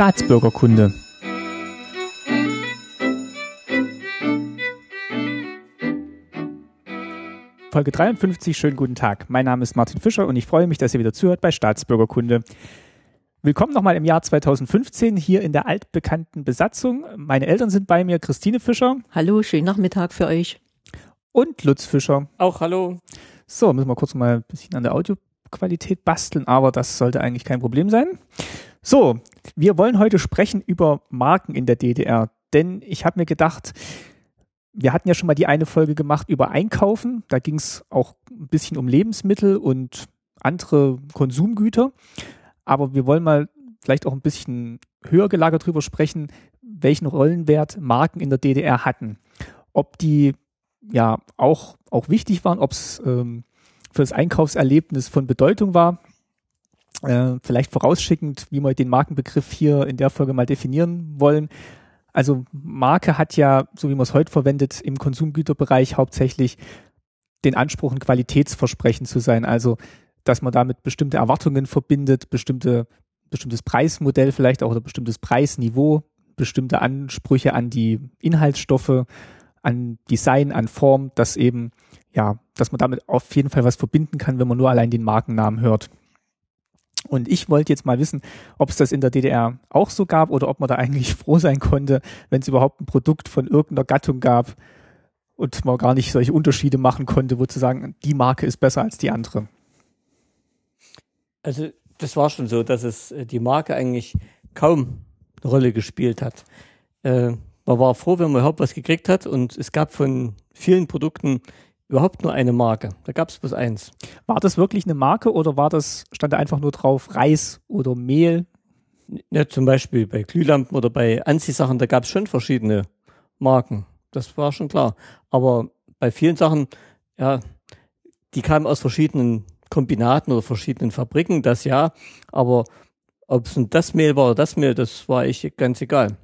Staatsbürgerkunde. Folge 53, schönen guten Tag. Mein Name ist Martin Fischer und ich freue mich, dass ihr wieder zuhört bei Staatsbürgerkunde. Willkommen nochmal im Jahr 2015 hier in der altbekannten Besatzung. Meine Eltern sind bei mir, Christine Fischer. Hallo, schönen Nachmittag für euch. Und Lutz Fischer. Auch hallo. So, müssen wir kurz mal ein bisschen an der Audioqualität basteln, aber das sollte eigentlich kein Problem sein. So, wir wollen heute sprechen über Marken in der DDR, denn ich habe mir gedacht, wir hatten ja schon mal die eine Folge gemacht über Einkaufen. Da ging es auch ein bisschen um Lebensmittel und andere Konsumgüter. Aber wir wollen mal vielleicht auch ein bisschen höher gelagert drüber sprechen, welchen Rollenwert Marken in der DDR hatten. Ob die ja auch, auch wichtig waren, ob es ähm, für das Einkaufserlebnis von Bedeutung war. Äh, vielleicht vorausschickend, wie wir den Markenbegriff hier in der Folge mal definieren wollen. Also Marke hat ja, so wie man es heute verwendet, im Konsumgüterbereich hauptsächlich den Anspruch, ein Qualitätsversprechen zu sein. Also, dass man damit bestimmte Erwartungen verbindet, bestimmte, bestimmtes Preismodell vielleicht auch oder bestimmtes Preisniveau, bestimmte Ansprüche an die Inhaltsstoffe, an Design, an Form, dass eben, ja, dass man damit auf jeden Fall was verbinden kann, wenn man nur allein den Markennamen hört. Und ich wollte jetzt mal wissen, ob es das in der DDR auch so gab oder ob man da eigentlich froh sein konnte, wenn es überhaupt ein Produkt von irgendeiner Gattung gab und man gar nicht solche Unterschiede machen konnte, wo zu sagen, die Marke ist besser als die andere. Also das war schon so, dass es äh, die Marke eigentlich kaum eine Rolle gespielt hat. Äh, man war froh, wenn man überhaupt was gekriegt hat und es gab von vielen Produkten überhaupt nur eine Marke. Da gab es bloß eins. War das wirklich eine Marke oder war das, stand da einfach nur drauf Reis oder Mehl? Ja, zum Beispiel bei Glühlampen oder bei Anziehsachen, da gab es schon verschiedene Marken. Das war schon klar. Aber bei vielen Sachen, ja, die kamen aus verschiedenen Kombinaten oder verschiedenen Fabriken, das ja. Aber ob es das Mehl war oder das Mehl, das war ich ganz egal.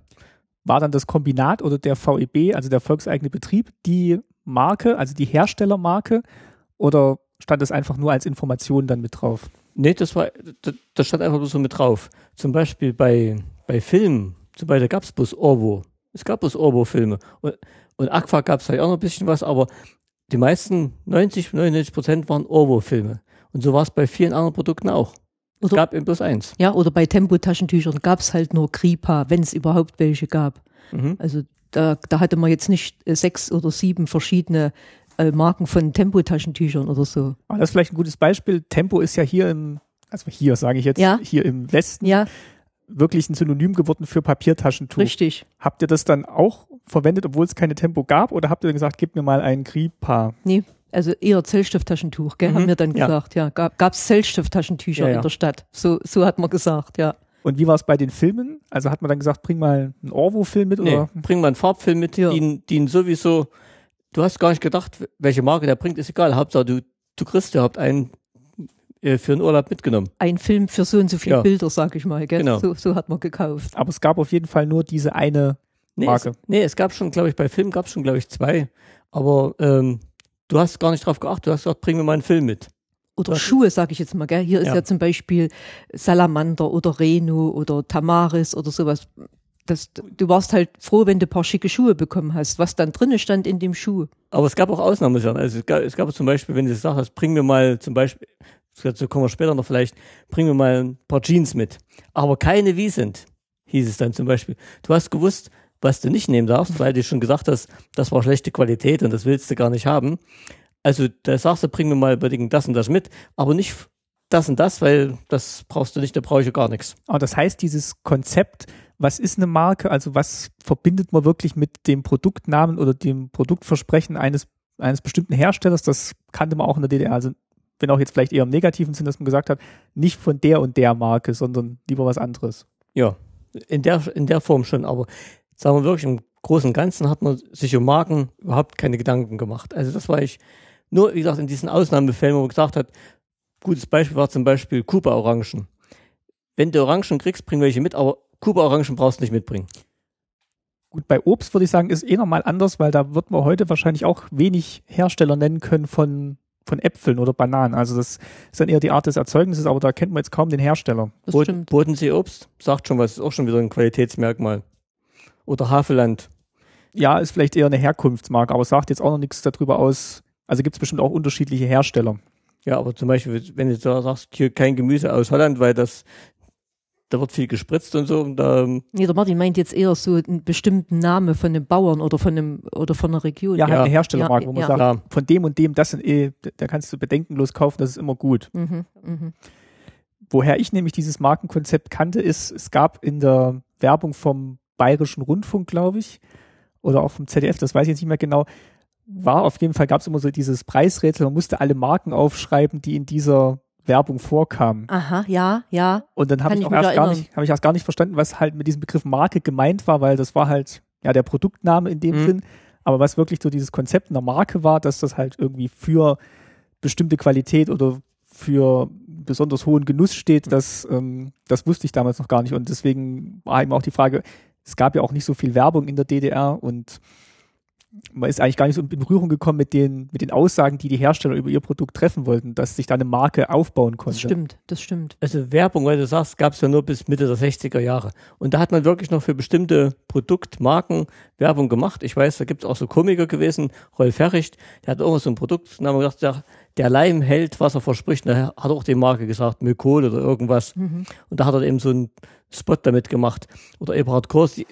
War dann das Kombinat oder der VEB, also der volkseigene Betrieb, die Marke, also die Herstellermarke, oder stand das einfach nur als Information dann mit drauf? Nee, das war, das stand einfach nur so mit drauf. Zum Beispiel bei, bei Filmen, zum Beispiel gab es bloß Orwo. Es gab bloß Orwo-Filme. Und, und Aqua gab es halt auch noch ein bisschen was, aber die meisten, 90, 99 Prozent waren Orwo-Filme. Und so war es bei vielen anderen Produkten auch. Es Oder- gab eben bloß eins. Ja, oder bei Tempotaschentüchern gab es halt nur Kripa, wenn es überhaupt welche gab. Mhm. Also da, da hatte man jetzt nicht äh, sechs oder sieben verschiedene äh, Marken von Tempotaschentüchern oder so. Aber das ist vielleicht ein gutes Beispiel. Tempo ist ja hier im, also hier sage ich jetzt, Ja. hier im Westen Ja, wirklich ein Synonym geworden für Papiertaschentuch. richtig. Habt ihr das dann auch verwendet, obwohl es keine Tempo gab, oder habt ihr gesagt, gib mir mal ein Kripa? Nee, also eher Zellstofftaschentuch, gell, Mhm, haben wir dann ja. gesagt. Ja, gab es Zellstofftaschentücher Ja, ja. in der Stadt. So, so hat man gesagt, ja. Und wie war es bei den Filmen? Also hat man dann gesagt, bring mal einen Orwo-Film mit, Nee, oder? bring mal einen Farbfilm mit, Ja. die, die ihn sowieso, du hast gar nicht gedacht, welche Marke der bringt, ist egal. Hauptsache, du, du kriegst ja überhaupt einen äh, für den Urlaub mitgenommen. Ein Film für so und so viele Ja. Bilder, sag ich mal, gell. Genau. So, so hat man gekauft. Aber es gab auf jeden Fall nur diese eine Nee, Marke. Es, nee, es gab schon, glaube ich, bei Filmen gab es schon, glaube ich, zwei. Aber ähm, du hast gar nicht drauf geachtet. Du hast gesagt, bring mir mal einen Film mit. Oder Das- Schuhe, sag ich jetzt mal, gell. Hier ist Ja. ja zum Beispiel Salamander oder Reno oder Tamaris oder sowas. Das, du warst halt froh, wenn du ein paar schicke Schuhe bekommen hast, was dann drinnen stand in dem Schuh. Aber es gab auch Ausnahmesachen. Also es gab, es gab zum Beispiel, wenn du gesagt hast, bring mir mal zum Beispiel, dazu kommen wir später noch vielleicht, bring mir mal ein paar Jeans mit. Aber keine wie sind, hieß es dann zum Beispiel. Du hast gewusst, was du nicht nehmen darfst, weil du schon gesagt hast, das war schlechte Qualität und das willst du gar nicht haben. Also da sagst du, bring mir mal unbedingt das und das mit, aber nicht das und das, weil das brauchst du nicht, da brauche ich ja gar nichts. Aber das heißt, dieses Konzept, was ist eine Marke, also was verbindet man wirklich mit dem Produktnamen oder dem Produktversprechen eines, eines bestimmten Herstellers, das kannte man auch in der DDR. Also wenn auch jetzt vielleicht eher im negativen Sinn, dass man gesagt hat, nicht von der und der Marke, sondern lieber was anderes. Ja, in der, in der Form schon, aber sagen wir wirklich, im Großen und Ganzen hat man sich um Marken überhaupt keine Gedanken gemacht. Also das war ich nur, wie gesagt, in diesen Ausnahmefällen, wo man gesagt hat, gutes Beispiel war zum Beispiel Kuba-Orangen. Wenn du Orangen kriegst, bring welche mit, aber Kuba-Orangen brauchst du nicht mitbringen. Gut, bei Obst würde ich sagen, ist eh nochmal anders, weil da wird man heute wahrscheinlich auch wenig Hersteller nennen können von, von Äpfeln oder Bananen. Also das ist dann eher die Art des Erzeugnisses, aber da kennt man jetzt kaum den Hersteller. Das Boden, stimmt. Bodensee-Obst, sagt schon was, ist auch schon wieder ein Qualitätsmerkmal. Oder Havelland. Ja, ist vielleicht eher eine Herkunftsmarke, aber sagt jetzt auch noch nichts darüber aus. Also gibt es bestimmt auch unterschiedliche Hersteller. Ja, aber zum Beispiel, wenn du da sagst, hier kein Gemüse aus Holland, weil das, da wird viel gespritzt und so, und da, Nee, der Martin meint jetzt eher so einen bestimmten Namen von einem Bauern oder von einem oder von einer Region. Ja, halt Ja. eine Herstellermarke, wo man Ja, sagt, klar. von dem und dem, das sind eh, da kannst du bedenkenlos kaufen, das ist immer gut. Mhm, mhm. Woher ich nämlich dieses Markenkonzept kannte, ist, es gab in der Werbung vom Bayerischen Rundfunk, glaube ich, oder auch vom ZDF, das weiß ich jetzt nicht mehr genau, war auf jeden Fall, gab es immer so dieses Preisrätsel, man musste alle Marken aufschreiben, die in dieser Werbung vorkamen. Aha, ja, ja. Und dann habe ich ich auch erst gar nicht, habe ich erst gar nicht verstanden, was halt mit diesem Begriff Marke gemeint war, weil das war halt ja der Produktname in dem Mhm. Sinn. Aber was wirklich so dieses Konzept einer Marke war, dass das halt irgendwie für bestimmte Qualität oder für besonders hohen Genuss steht, das, ähm, das wusste ich damals noch gar nicht. Und deswegen war eben auch die Frage, es gab ja auch nicht so viel Werbung in der DDR und man ist eigentlich gar nicht so in Berührung gekommen mit den, mit den Aussagen, die die Hersteller über ihr Produkt treffen wollten, dass sich da eine Marke aufbauen konnte. Das stimmt, das stimmt. also Werbung, weil du sagst, gab es ja nur bis Mitte der 60er Jahre. Und da hat man wirklich noch für bestimmte Produktmarken Werbung gemacht. Ich weiß, da gibt es auch so Komiker gewesen, Rolf Herricht, der hat irgendwas so ein Produktnamen gesagt, der, der Leim hält, was er verspricht. Und Da hat auch die Marke gesagt, Mykol oder irgendwas. Mhm. Und da hat er eben so einen Spot damit gemacht. Oder Eberhard Kors. Die,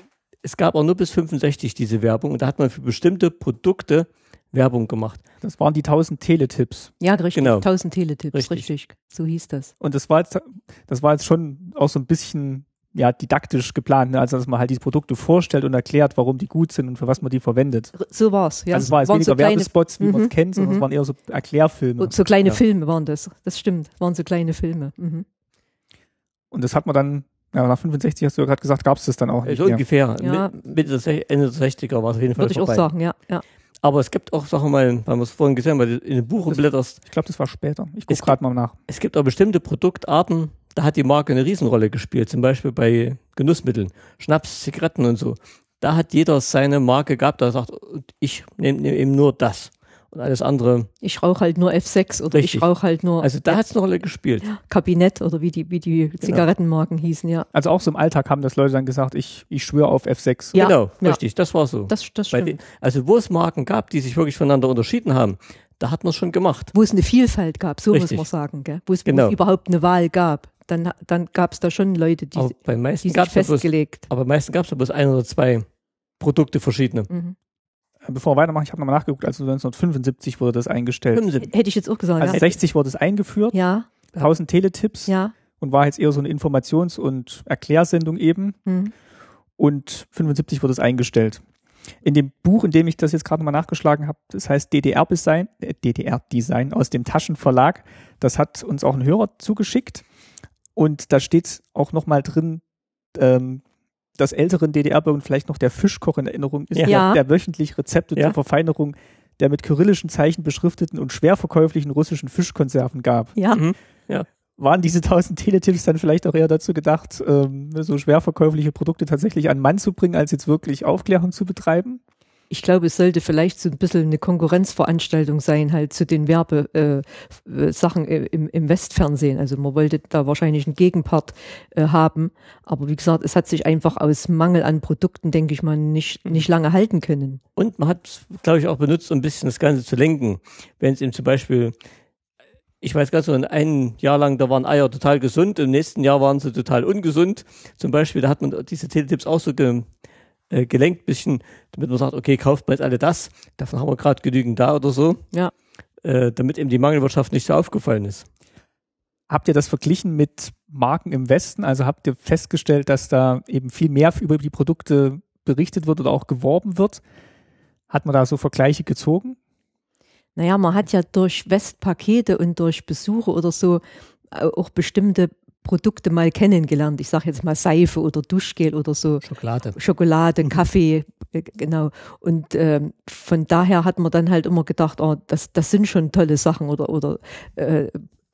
es gab auch nur bis 65 diese Werbung. Und da hat man für bestimmte Produkte Werbung gemacht. Das waren die 1000 Teletipps. Ja, richtig. Genau. 1000 Teletipps, Richtig. richtig. So hieß das. Und das war jetzt, das war jetzt schon auch so ein bisschen ja, didaktisch geplant, ne? also dass man halt diese Produkte vorstellt und erklärt, warum die gut sind und für was man die verwendet. So war's. Ja, also es war jetzt waren weniger so kleine, Werbespots, wie man es Mhm, kennt, sondern mhm. es waren eher so Erklärfilme. so kleine Ja. Filme waren das. Das stimmt. Waren so kleine Filme. Mhm. Und das hat man dann, ja, nach 65 hast du ja gerade gesagt, gab es das dann auch nicht So mehr. ungefähr. Ja. Mit- Mitte der, Ende der 60er war es auf jeden Fall Würde ich auch sagen, ja. ja. Aber es gibt auch, sagen wir mal, weil wir es vorhin gesehen haben, weil du in dem Buch Das- blätterst, Ich glaube, das war später. Ich gucke gerade mal nach. es gibt auch bestimmte Produktarten, da hat die Marke eine Riesenrolle gespielt. Zum Beispiel bei Genussmitteln, Schnaps, Zigaretten und so. Da hat jeder seine Marke gehabt, da sagt, ich nehme nehm eben nur das. Und alles andere. Ich rauche halt nur F6 oder Richtig. ich rauche halt nur Also da hat es eine Rolle gespielt. Kabinett oder wie die, wie die Zigarettenmarken hießen, ja. Also auch so im Alltag haben das Leute dann gesagt, ich, ich schwöre auf F6. Ja, genau, ja. richtig, das war so. Das, das stimmt. den, also wo es Marken gab, die sich wirklich voneinander unterschieden haben, da hat man es schon gemacht. Wo es eine Vielfalt gab, so Richtig. muss man sagen, gell? Wo es, wo Genau. es überhaupt eine Wahl gab. Dann, dann gab es da schon Leute, die, Aber bei die meisten sich gab es ja bloß, festgelegt. aber meisten gab es ja bloß ein oder zwei Produkte verschiedene. Mhm. Bevor wir weitermachen, ich habe nochmal nachgeguckt, also 1975 wurde das eingestellt. 75. Hätte ich jetzt auch gesagt, Also ja. 60 wurde es eingeführt, Ja, 1000 Teletipps ja. und war jetzt eher so eine Informations- und Erklärsendung eben. Mhm. und 75 wurde es eingestellt. In dem Buch, in dem ich das jetzt gerade mal nachgeschlagen habe, das heißt DDR-Design, äh, DDR-Design aus dem Taschenverlag, das hat uns auch ein Hörer zugeschickt und da steht auch nochmal drin, ähm, dass älteren DDR-Bürgern vielleicht noch der Fischkoch in Erinnerung ist, Ja. Ja. der wöchentlich Rezepte Ja. zur Verfeinerung der mit kyrillischen Zeichen beschrifteten und schwer verkäuflichen russischen Fischkonserven gab. Ja, Mhm. Waren diese 1000 Teletipps dann vielleicht auch eher dazu gedacht, ähm, so schwer verkäufliche Produkte tatsächlich an den Mann zu bringen, als jetzt wirklich Aufklärung zu betreiben? Ich glaube, es sollte vielleicht so ein bisschen eine Konkurrenzveranstaltung sein, halt zu den Werbesachen äh, äh, äh, im, Westfernsehen. Also man wollte da wahrscheinlich einen Gegenpart haben. Aber wie gesagt, es hat sich einfach aus Mangel an Produkten, denke ich mal, nicht, nicht lange halten können. Und man hat es, glaube ich, auch benutzt, um ein bisschen das Ganze zu lenken. Wenn es eben zum Beispiel, ich weiß ganz so, ein Jahr lang, da waren Eier total gesund, im nächsten Jahr waren sie total ungesund. Zum Beispiel, da hat man diese Teletipps auch so ge, äh, gelenkt, bisschen, damit man sagt, okay, kauft mal jetzt alle das, davon haben wir gerade genügend da oder so. Ja. Äh, damit eben die Mangelwirtschaft nicht so aufgefallen ist. Habt ihr das verglichen mit Marken im Westen? Also habt ihr festgestellt, dass da eben viel mehr über die Produkte berichtet wird oder auch geworben wird? Hat man da so Vergleiche gezogen? Naja, man hat ja durch Westpakete und durch Besuche oder so äh, auch bestimmte Produkte mal kennengelernt. Ich sage jetzt mal Seife oder Duschgel oder so. Schokolade. Schokolade, Kaffee, äh, genau. Und ähm, von daher hat man dann halt immer gedacht, oh, das, das sind schon tolle Sachen oder, oder äh,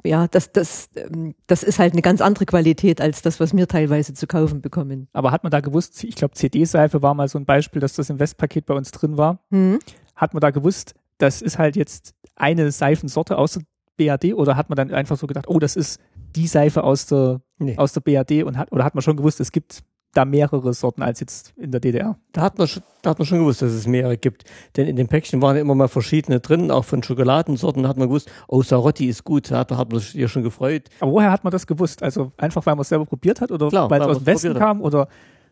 ja, das, das, ähm, das ist halt eine ganz andere Qualität als das, was wir teilweise zu kaufen bekommen. Aber hat man da gewusst, ich glaube CD-Seife war mal so ein Beispiel, dass das im Westpaket bei uns drin war. Hm? Hat man da gewusst, das ist halt jetzt eine Seifensorte aus der BAD oder hat man dann einfach so gedacht, oh, das ist die Seife aus der, Nee. aus der BAD und hat, oder hat man schon gewusst, es gibt da mehrere Sorten als jetzt in der DDR? Da hat, man schon, da hat man schon gewusst, dass es mehrere gibt. Denn in den Päckchen waren ja immer mal verschiedene drin, auch von Schokoladensorten. Da hat man gewusst, oh, Sarotti ist gut. Da hat, hat man sich ja schon gefreut. Aber woher hat man das gewusst? Also einfach, weil man es selber probiert hat oder Klar, weil es aus dem Westen hat. kam oder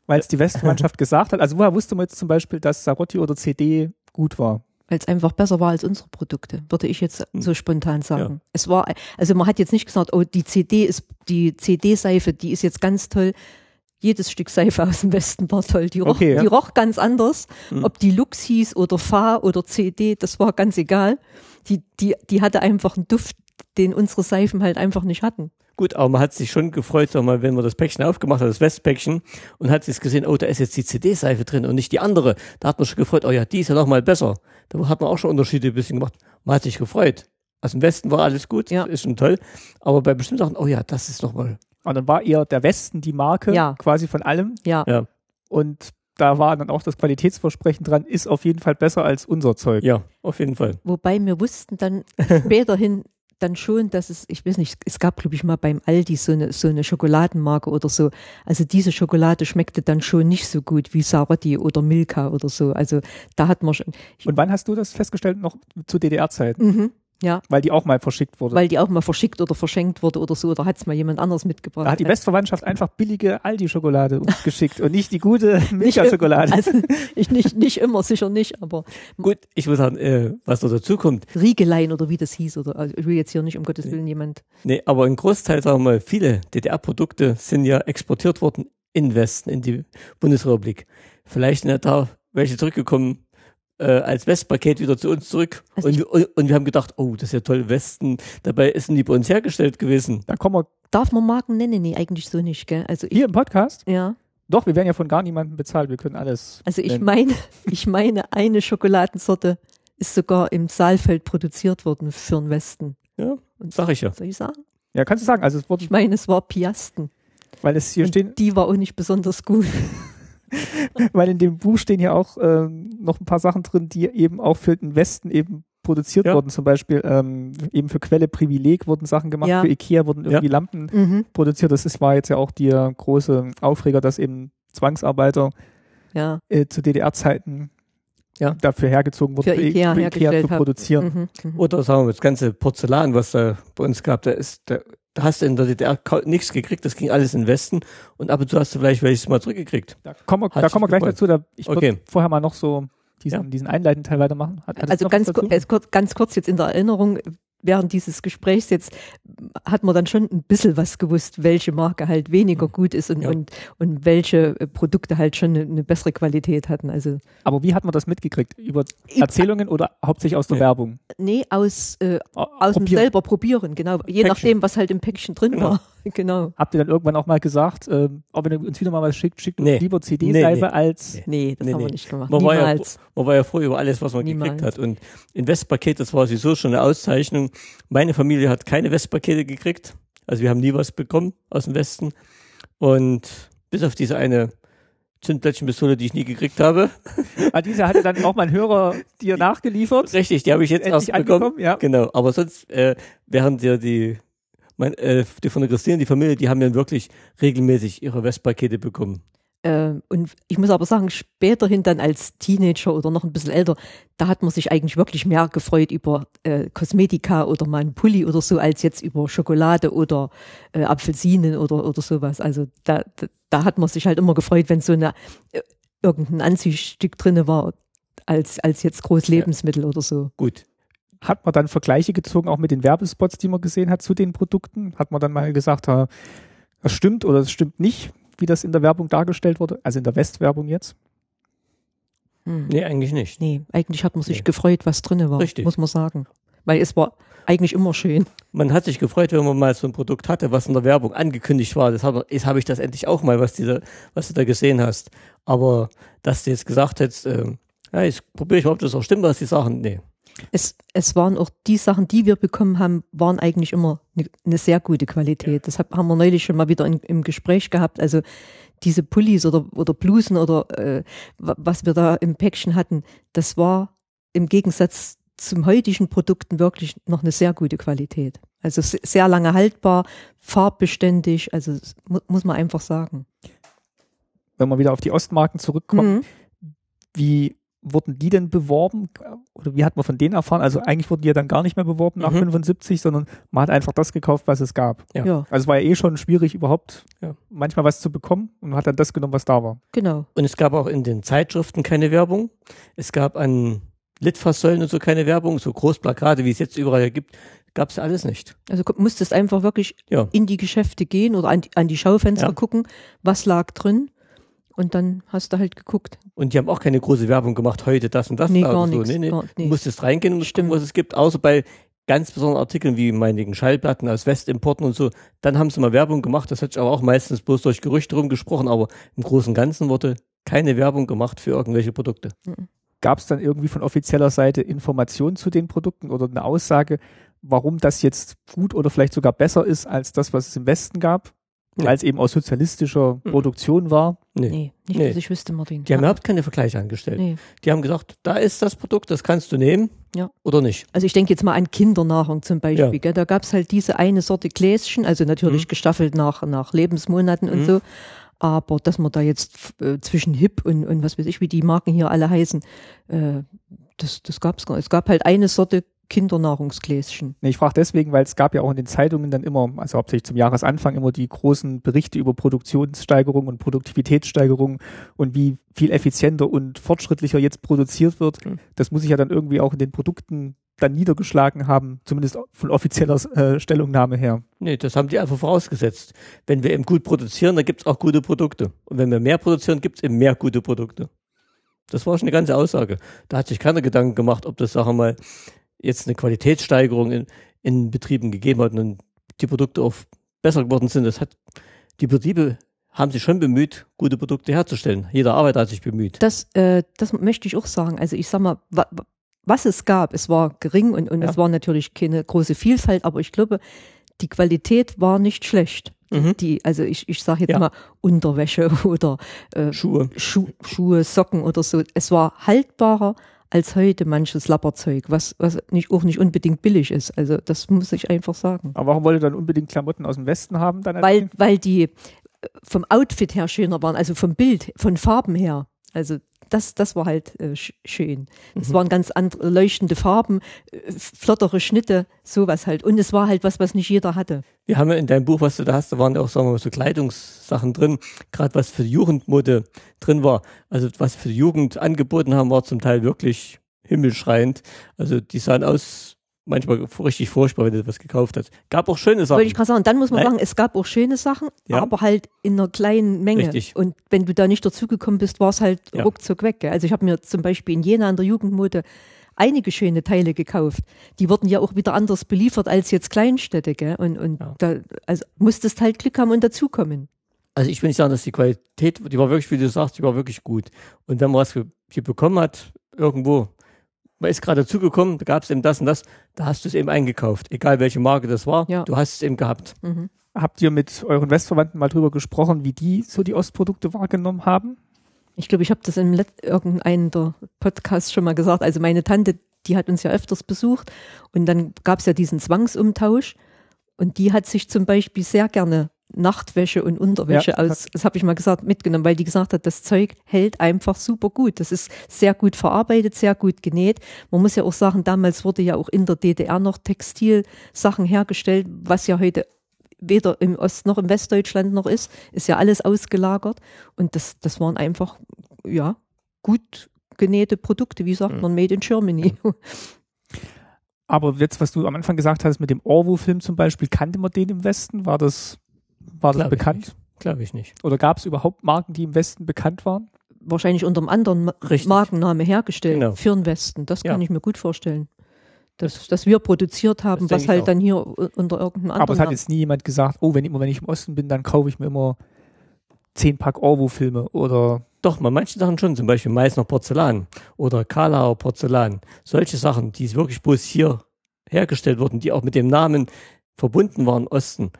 weil es die Westmannschaft gesagt hat? Also woher wusste man jetzt zum Beispiel, dass Sarotti oder CD gut war? Weil es einfach besser war als unsere Produkte, würde ich jetzt Hm. so spontan sagen. Es war, also man hat jetzt nicht gesagt, oh, die CD ist, die CD-Seife, die ist jetzt ganz toll. Jedes Stück Seife aus dem Westen war toll. Die roch, Okay, ja. die roch ganz anders. Hm. Ob die Lux hieß oder Fa oder CD, das war ganz egal. Die, die, die hatte einfach einen Duft, den unsere Seifen halt einfach nicht hatten. Gut, aber man hat sich schon gefreut, sag mal, wenn man das Päckchen aufgemacht hat, das Westpäckchen, und hat sich gesehen, oh, da ist jetzt die CD-Seife drin und nicht die andere. Da hat man schon gefreut, oh ja, die ist ja noch mal besser. Da hat man auch schon Unterschiede ein bisschen gemacht. Man hat sich gefreut. Also im Westen war alles gut, Ja. ist schon toll. Aber bei bestimmten Sachen, oh ja, das ist noch mal. Und dann war eher der Westen die Marke Ja. quasi von allem. Ja. Ja, Und da war dann auch das Qualitätsversprechen dran, ist auf jeden Fall besser als unser Zeug. ja, auf jeden Fall. Wobei wir wussten dann späterhin dann schon, dass es, ich weiß nicht, es gab, glaube ich, mal beim Aldi so eine, so eine Schokoladenmarke oder so. Also diese Schokolade schmeckte dann schon nicht so gut wie Sarotti oder Milka oder so. Also da hat man schon, Und wann hast du das festgestellt? Noch zu DDR-Zeiten? mhm, ja, Weil die auch mal verschickt wurde. weil die auch mal verschickt oder verschenkt wurde oder so, oder hat es mal jemand anderes mitgebracht. da hat die Westverwandtschaft einfach billige Aldi-Schokolade uns geschickt und nicht die gute Milka-Schokolade. Also ich nicht, nicht immer, sicher nicht, aber Gut, ich muss sagen, äh, was noch dazu kommt, Riegelein oder wie das hieß, oder also ich will jetzt hier nicht um Gottes Willen jemand. Nee, aber ein Großteil, sagen wir mal, viele DDR-Produkte sind ja exportiert worden in den Westen, in die Bundesrepublik. Vielleicht sind ja da welche zurückgekommen äh, als Westpaket wieder zu uns zurück. Also und, und, und wir haben gedacht, oh, das ist ja toll, Westen. Dabei ist die bei uns hergestellt gewesen. Da kommen wir Darf man Marken nennen? Nee, eigentlich so nicht, gell? Also ich, hier im Podcast. ja. Doch, wir werden ja von gar niemandem bezahlt. Wir können alles. Also ich nennen. meine, ich meine, eine Schokoladensorte ist sogar im Saalfeld produziert worden für den Westen. Ja, Und sag ich ja. soll ich sagen? Ja, kannst du sagen. Also es wurde, Ich meine, es war Piasten. weil es hier Und stehen, die war auch nicht besonders gut. weil in dem Buch stehen ja auch ähm, noch ein paar Sachen drin, die eben auch für den Westen eben produziert Ja. wurden. Zum Beispiel ähm, eben für Quelle Privileg wurden Sachen gemacht, Ja. für Ikea wurden Ja. irgendwie Lampen Mhm. produziert. Das ist, war jetzt ja auch der große Aufreger, dass eben Zwangsarbeiter Ja. äh, zu DDR-Zeiten Ja. dafür hergezogen wurden, Für Ikea für hergestellt zu produzieren. Mhm. Mhm. Oder sagen wir, das ganze Porzellan, was da bei uns gab, da ist, da, da hast du in der DDR nichts gekriegt, das ging alles in den Westen und ab und zu hast du vielleicht welches mal zurückgekriegt. Da kommen wir, Hat da kommen wir gleich dazu. Da, ich würde Okay. vorher mal noch so diesen, Ja. diesen einleitenden Teil weitermachen. Hat, Also ganz, kurz, ganz kurz jetzt in der Erinnerung, während dieses Gesprächs jetzt hat man dann schon ein bisschen was gewusst, welche Marke halt weniger gut ist und, Ja. und, und welche äh, Produkte halt schon eine, eine bessere Qualität hatten. Also Aber wie hat man das mitgekriegt? Über Erzählungen oder hauptsächlich aus der Nee. Werbung? nee, aus, äh, Au- aus dem selber probieren, genau. Je Päckchen. nachdem, was halt im Päckchen drin Genau. war. Genau. Habt ihr dann irgendwann auch mal gesagt, ähm, ob ihr uns wieder mal was schickt, schickt uns Nee. lieber CD-Seife Nee, nee. als. Nee. Nee, das Nee, haben wir nicht gemacht. Man war, ja, man war ja froh über alles, was man Niemals. gekriegt hat. Und in Westpaket, das war sowieso schon eine Auszeichnung. Meine Familie hat keine Westpakete gekriegt. Also wir haben nie was bekommen aus dem Westen. Und bis auf diese eine Zündplättchenpistole, die ich nie gekriegt habe. Ah, diese hatte dann auch mein Hörer dir nachgeliefert. Richtig, die habe ich jetzt Endlich erst bekommen. angekommen, ja. Genau, aber sonst, äh, während ja die, mein, äh, die von der Christine, die Familie, die haben ja wirklich regelmäßig ihre Westpakete bekommen. Ähm, und ich muss aber sagen, späterhin dann als Teenager oder noch ein bisschen älter, da hat man sich eigentlich wirklich mehr gefreut über äh, Kosmetika oder mal einen Pulli oder so, als jetzt über Schokolade oder äh, Apfelsinen oder, oder sowas. Also da, da, da hat man sich halt immer gefreut, wenn so eine äh, irgendein Anziehstück drinne war, als, als jetzt groß Lebensmittel oder so. Gut. Hat man dann Vergleiche gezogen, auch mit den Werbespots, die man gesehen hat zu den Produkten? Hat man dann mal gesagt, ha, das stimmt oder das stimmt nicht, wie das in der Werbung dargestellt wurde? Also in der Westwerbung jetzt? Hm. Nee, eigentlich nicht. Nee, eigentlich hat man sich Nee. gefreut, was drinne war, Richtig. muss man sagen. Weil es war eigentlich immer schön. Man hat sich gefreut, wenn man mal so ein Produkt hatte, was in der Werbung angekündigt war. Das habe jetzt habe ich das endlich auch mal, was, diese, was du da gesehen hast. Aber dass du jetzt gesagt hättest, äh, ja, ich probiere ich mal, ob das auch stimmt, was die sagen. Nee. Es, es waren auch die Sachen, die wir bekommen haben, waren eigentlich immer eine, eine sehr gute Qualität. Das hab, haben wir neulich schon mal wieder in, im Gespräch gehabt. Also diese Pullis oder, oder Blusen oder äh, wa- was wir da im Päckchen hatten, das war im Gegensatz zum heutigen Produkten wirklich noch eine sehr gute Qualität. Also se- sehr lange haltbar, farbbeständig, also das mu muss man einfach sagen. Wenn wir wieder auf die Ostmarken zurückkommen, Mhm. wie wurden die denn beworben? Oder wie hat man von denen erfahren? Also eigentlich wurden die ja dann gar nicht mehr beworben nach Mhm. 75, sondern man hat einfach das gekauft, was es gab. Ja. Ja. Also es war ja eh schon schwierig, überhaupt Ja. manchmal was zu bekommen und man hat dann das genommen, was da war. genau. Und es gab auch in den Zeitschriften keine Werbung. Es gab an Litfaßsäulen und so keine Werbung. So Großplakate, wie es jetzt überall gibt, gab es alles nicht. Also musstest einfach wirklich Ja. in die Geschäfte gehen oder an die, an die Schaufenster Ja. gucken, was lag drin und dann hast du halt geguckt. Und die haben auch keine große Werbung gemacht, heute das und das. Nee, da gar oder so. nichts, Nee, nee. gar- Du nee. musstest reingehen und Stimmt. gucken, was es gibt, außer bei ganz besonderen Artikeln wie meinigen Schallplatten aus Westimporten und so. Dann haben sie mal Werbung gemacht. Das hat sich aber auch meistens bloß durch Gerüchte rumgesprochen, aber im Großen und Ganzen wurde keine Werbung gemacht für irgendwelche Produkte. Gab es dann irgendwie von offizieller Seite Informationen zu den Produkten oder eine Aussage, warum das jetzt gut oder vielleicht sogar besser ist als das, was es im Westen gab? Nee. Weil es eben aus sozialistischer Mhm. Produktion war. Nee. Nee, nicht, Nee. dass ich wüsste, Martin. Die haben Ja. überhaupt keine Vergleiche angestellt. Nee. Die haben gesagt, da ist das Produkt, das kannst du nehmen Ja. oder nicht. Also ich denke jetzt mal an Kindernahrung zum Beispiel. Ja. Gell? Da gab es halt diese eine Sorte Gläschen, also natürlich Mhm. gestaffelt nach, nach Lebensmonaten und Mhm. so. Aber dass man da jetzt äh, zwischen Hip und, und was weiß ich, wie die Marken hier alle heißen, äh, das, das gab es gar nicht. Es gab halt eine Sorte Kindernahrungsgläschen. Nee, ich frage deswegen, weil es gab ja auch in den Zeitungen dann immer, also hauptsächlich zum Jahresanfang, immer die großen Berichte über Produktionssteigerung und Produktivitätssteigerung und wie viel effizienter und fortschrittlicher jetzt produziert wird. Mhm. Das muss sich ja dann irgendwie auch in den Produkten dann niedergeschlagen haben, zumindest von offizieller äh, Stellungnahme her. Nee, das haben die einfach vorausgesetzt. Wenn wir eben gut produzieren, dann gibt es auch gute Produkte. Und wenn wir mehr produzieren, gibt es eben mehr gute Produkte. Das war schon eine ganze Aussage. Da hat sich keiner Gedanken gemacht, ob das, sagen wir mal, jetzt eine Qualitätssteigerung in, in Betrieben gegeben hat und die Produkte auch besser geworden sind. Das hat, die Betriebe haben sich schon bemüht, gute Produkte herzustellen. Jeder Arbeiter hat sich bemüht. Das, äh, das möchte ich auch sagen. Also ich sag mal, wa, wa- was es gab, es war gering und, und Ja. es war natürlich keine große Vielfalt, aber ich glaube, die Qualität war nicht schlecht. Mhm. Die, also ich, ich sage jetzt Ja. mal Unterwäsche oder äh, Schuhe. Schu Schuhe, Socken oder so. Es war haltbarer als heute manches Lapperzeug, was, was nicht, auch nicht unbedingt billig ist. Also das muss ich einfach sagen. Aber warum wollt ihr dann unbedingt Klamotten aus dem Westen haben? Dann Weil, weil die vom Outfit her schöner waren, also vom Bild, von Farben her. Also das, das war halt äh, sch schön. Es Mhm. waren ganz andere leuchtende Farben, äh, flottere Schnitte, sowas halt. Und es war halt was, was nicht jeder hatte. Wir haben ja in deinem Buch, was du da hast, da waren ja auch, sagen wir mal, so Kleidungssachen drin, gerade was für die Jugendmode drin war. Also was für die Jugend angeboten haben, war zum Teil wirklich himmelschreiend. Also die sahen aus, manchmal richtig furchtbar, wenn du was gekauft hast. Gab auch schöne Sachen. Wollte ich gerade sagen, dann muss man Nein. sagen, es gab auch schöne Sachen, Ja. aber halt in einer kleinen Menge. Richtig. Und wenn du da nicht dazugekommen bist, war es halt Ja. ruckzuck weg. Gell? Also ich habe mir zum Beispiel in Jena an der Jugendmode einige schöne Teile gekauft. Die wurden ja auch wieder anders beliefert als jetzt Kleinstädte. Gell? Und, und Ja. da also musstest halt Glück haben und dazukommen. Also ich will nicht sagen, dass die Qualität, die war wirklich, wie du sagst, die war wirklich gut. Und wenn man was hier bekommen hat, irgendwo, man ist gerade dazugekommen, da gab es eben das und das, da hast du es eben eingekauft. Egal welche Marke das war, Ja. du hast es eben gehabt. Mhm. Habt ihr mit euren Westverwandten mal drüber gesprochen, wie die so die Ostprodukte wahrgenommen haben? Ich glaube, ich habe das in Let irgendeinem der Podcasts schon mal gesagt. Also meine Tante, die hat uns ja öfters besucht und dann gab es ja diesen Zwangsumtausch und die hat sich zum Beispiel sehr gerne Nachtwäsche und Unterwäsche Ja, aus, das habe ich mal gesagt, mitgenommen, weil die gesagt hat, das Zeug hält einfach super gut. Das ist sehr gut verarbeitet, sehr gut genäht. Man muss ja auch sagen, damals wurde ja auch in der DDR noch Textilsachen hergestellt, was ja heute weder im Ost- noch im Westdeutschland noch ist, ist ja alles ausgelagert. Und das, das waren einfach, ja, gut genähte Produkte, wie sagt Mhm. man, made in Germany. Aber jetzt, was du am Anfang gesagt hast mit dem Orwo-Film zum Beispiel, kannte man den im Westen? War das, war das Glaub bekannt? Glaube ich nicht. Oder gab es überhaupt Marken, die im Westen bekannt waren? Wahrscheinlich unter einem anderen Richtig. Markenname hergestellt Genau. für den Westen. Das kann Ja. ich mir gut vorstellen. Dass, dass wir produziert haben, Das was halt auch. dann hier unter irgendeinem anderen Aber es hat jetzt nie jemand gesagt, oh, wenn, immer wenn ich im Osten bin, dann kaufe ich mir immer zehn Pack Orwo-Filme oder Doch, bei manchen Sachen schon, zum Beispiel Meißner Porzellan oder Karlauer Porzellan. Solche Sachen, die wirklich bloß hier hergestellt wurden, die auch mit dem Namen verbunden waren, Osten.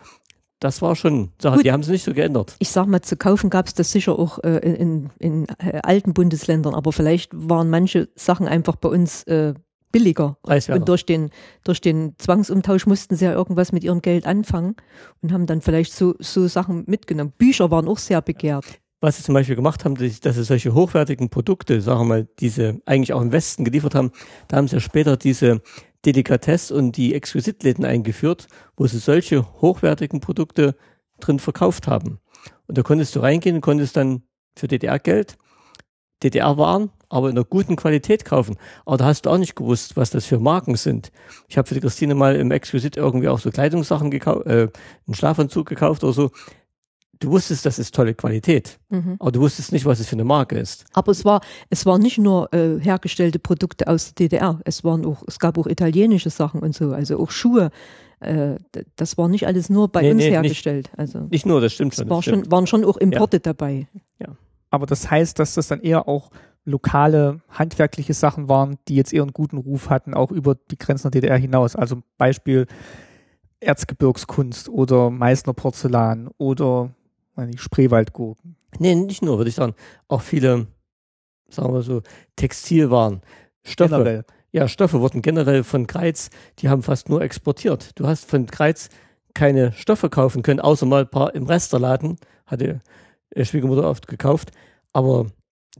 Das war schon Sache, Gut. die haben sie nicht so geändert. ich sag mal, zu kaufen gab es das sicher auch äh, in, in, in äh, alten Bundesländern, aber vielleicht waren manche Sachen einfach bei uns äh, billiger. Preiswerter. Und durch den, durch den Zwangsumtausch mussten sie ja irgendwas mit ihrem Geld anfangen und haben dann vielleicht so, so Sachen mitgenommen. Bücher waren auch sehr begehrt. was sie zum Beispiel gemacht haben, dass dass sie solche hochwertigen Produkte, sagen wir mal, diese eigentlich auch im Westen geliefert haben, da haben sie ja später diese Delikatesse und die Exquisitläden eingeführt, wo sie solche hochwertigen Produkte drin verkauft haben. Und da konntest du reingehen und konntest dann für DDR-Geld DDR-Waren, aber in einer guten Qualität kaufen. Aber da hast du auch nicht gewusst, was das für Marken sind. Ich habe für die Christine mal im Exquisit irgendwie auch so Kleidungssachen gekauft, äh, einen Schlafanzug gekauft oder so. Du wusstest, das ist tolle Qualität, Mhm. aber du wusstest nicht, was es für eine Marke ist. Aber es war, es waren nicht nur äh, hergestellte Produkte aus der DDR, es waren auch, es gab auch italienische Sachen und so, also auch Schuhe. Äh, das war nicht alles nur bei Nee, uns nee, nicht- hergestellt. Also Nicht nur, das stimmt es schon. war Das stimmt. schon, waren schon auch Importe dabei. Aber das heißt, dass das dann eher auch lokale handwerkliche Sachen waren, die jetzt eher einen guten Ruf hatten, auch über die Grenzen der DDR hinaus. Also Beispiel Erzgebirgskunst oder Meißner Porzellan oder weiß nicht, Spreewaldgurken. Nee, nicht nur, würde ich sagen. Auch viele, sagen wir so, Textilwaren, Stoffe. Generell. Ja, Stoffe wurden generell von Kreiz, die haben fast nur exportiert. Du hast von Kreiz keine Stoffe kaufen können, außer mal ein paar im Resterladen, hatte Schwiegermutter oft gekauft. Aber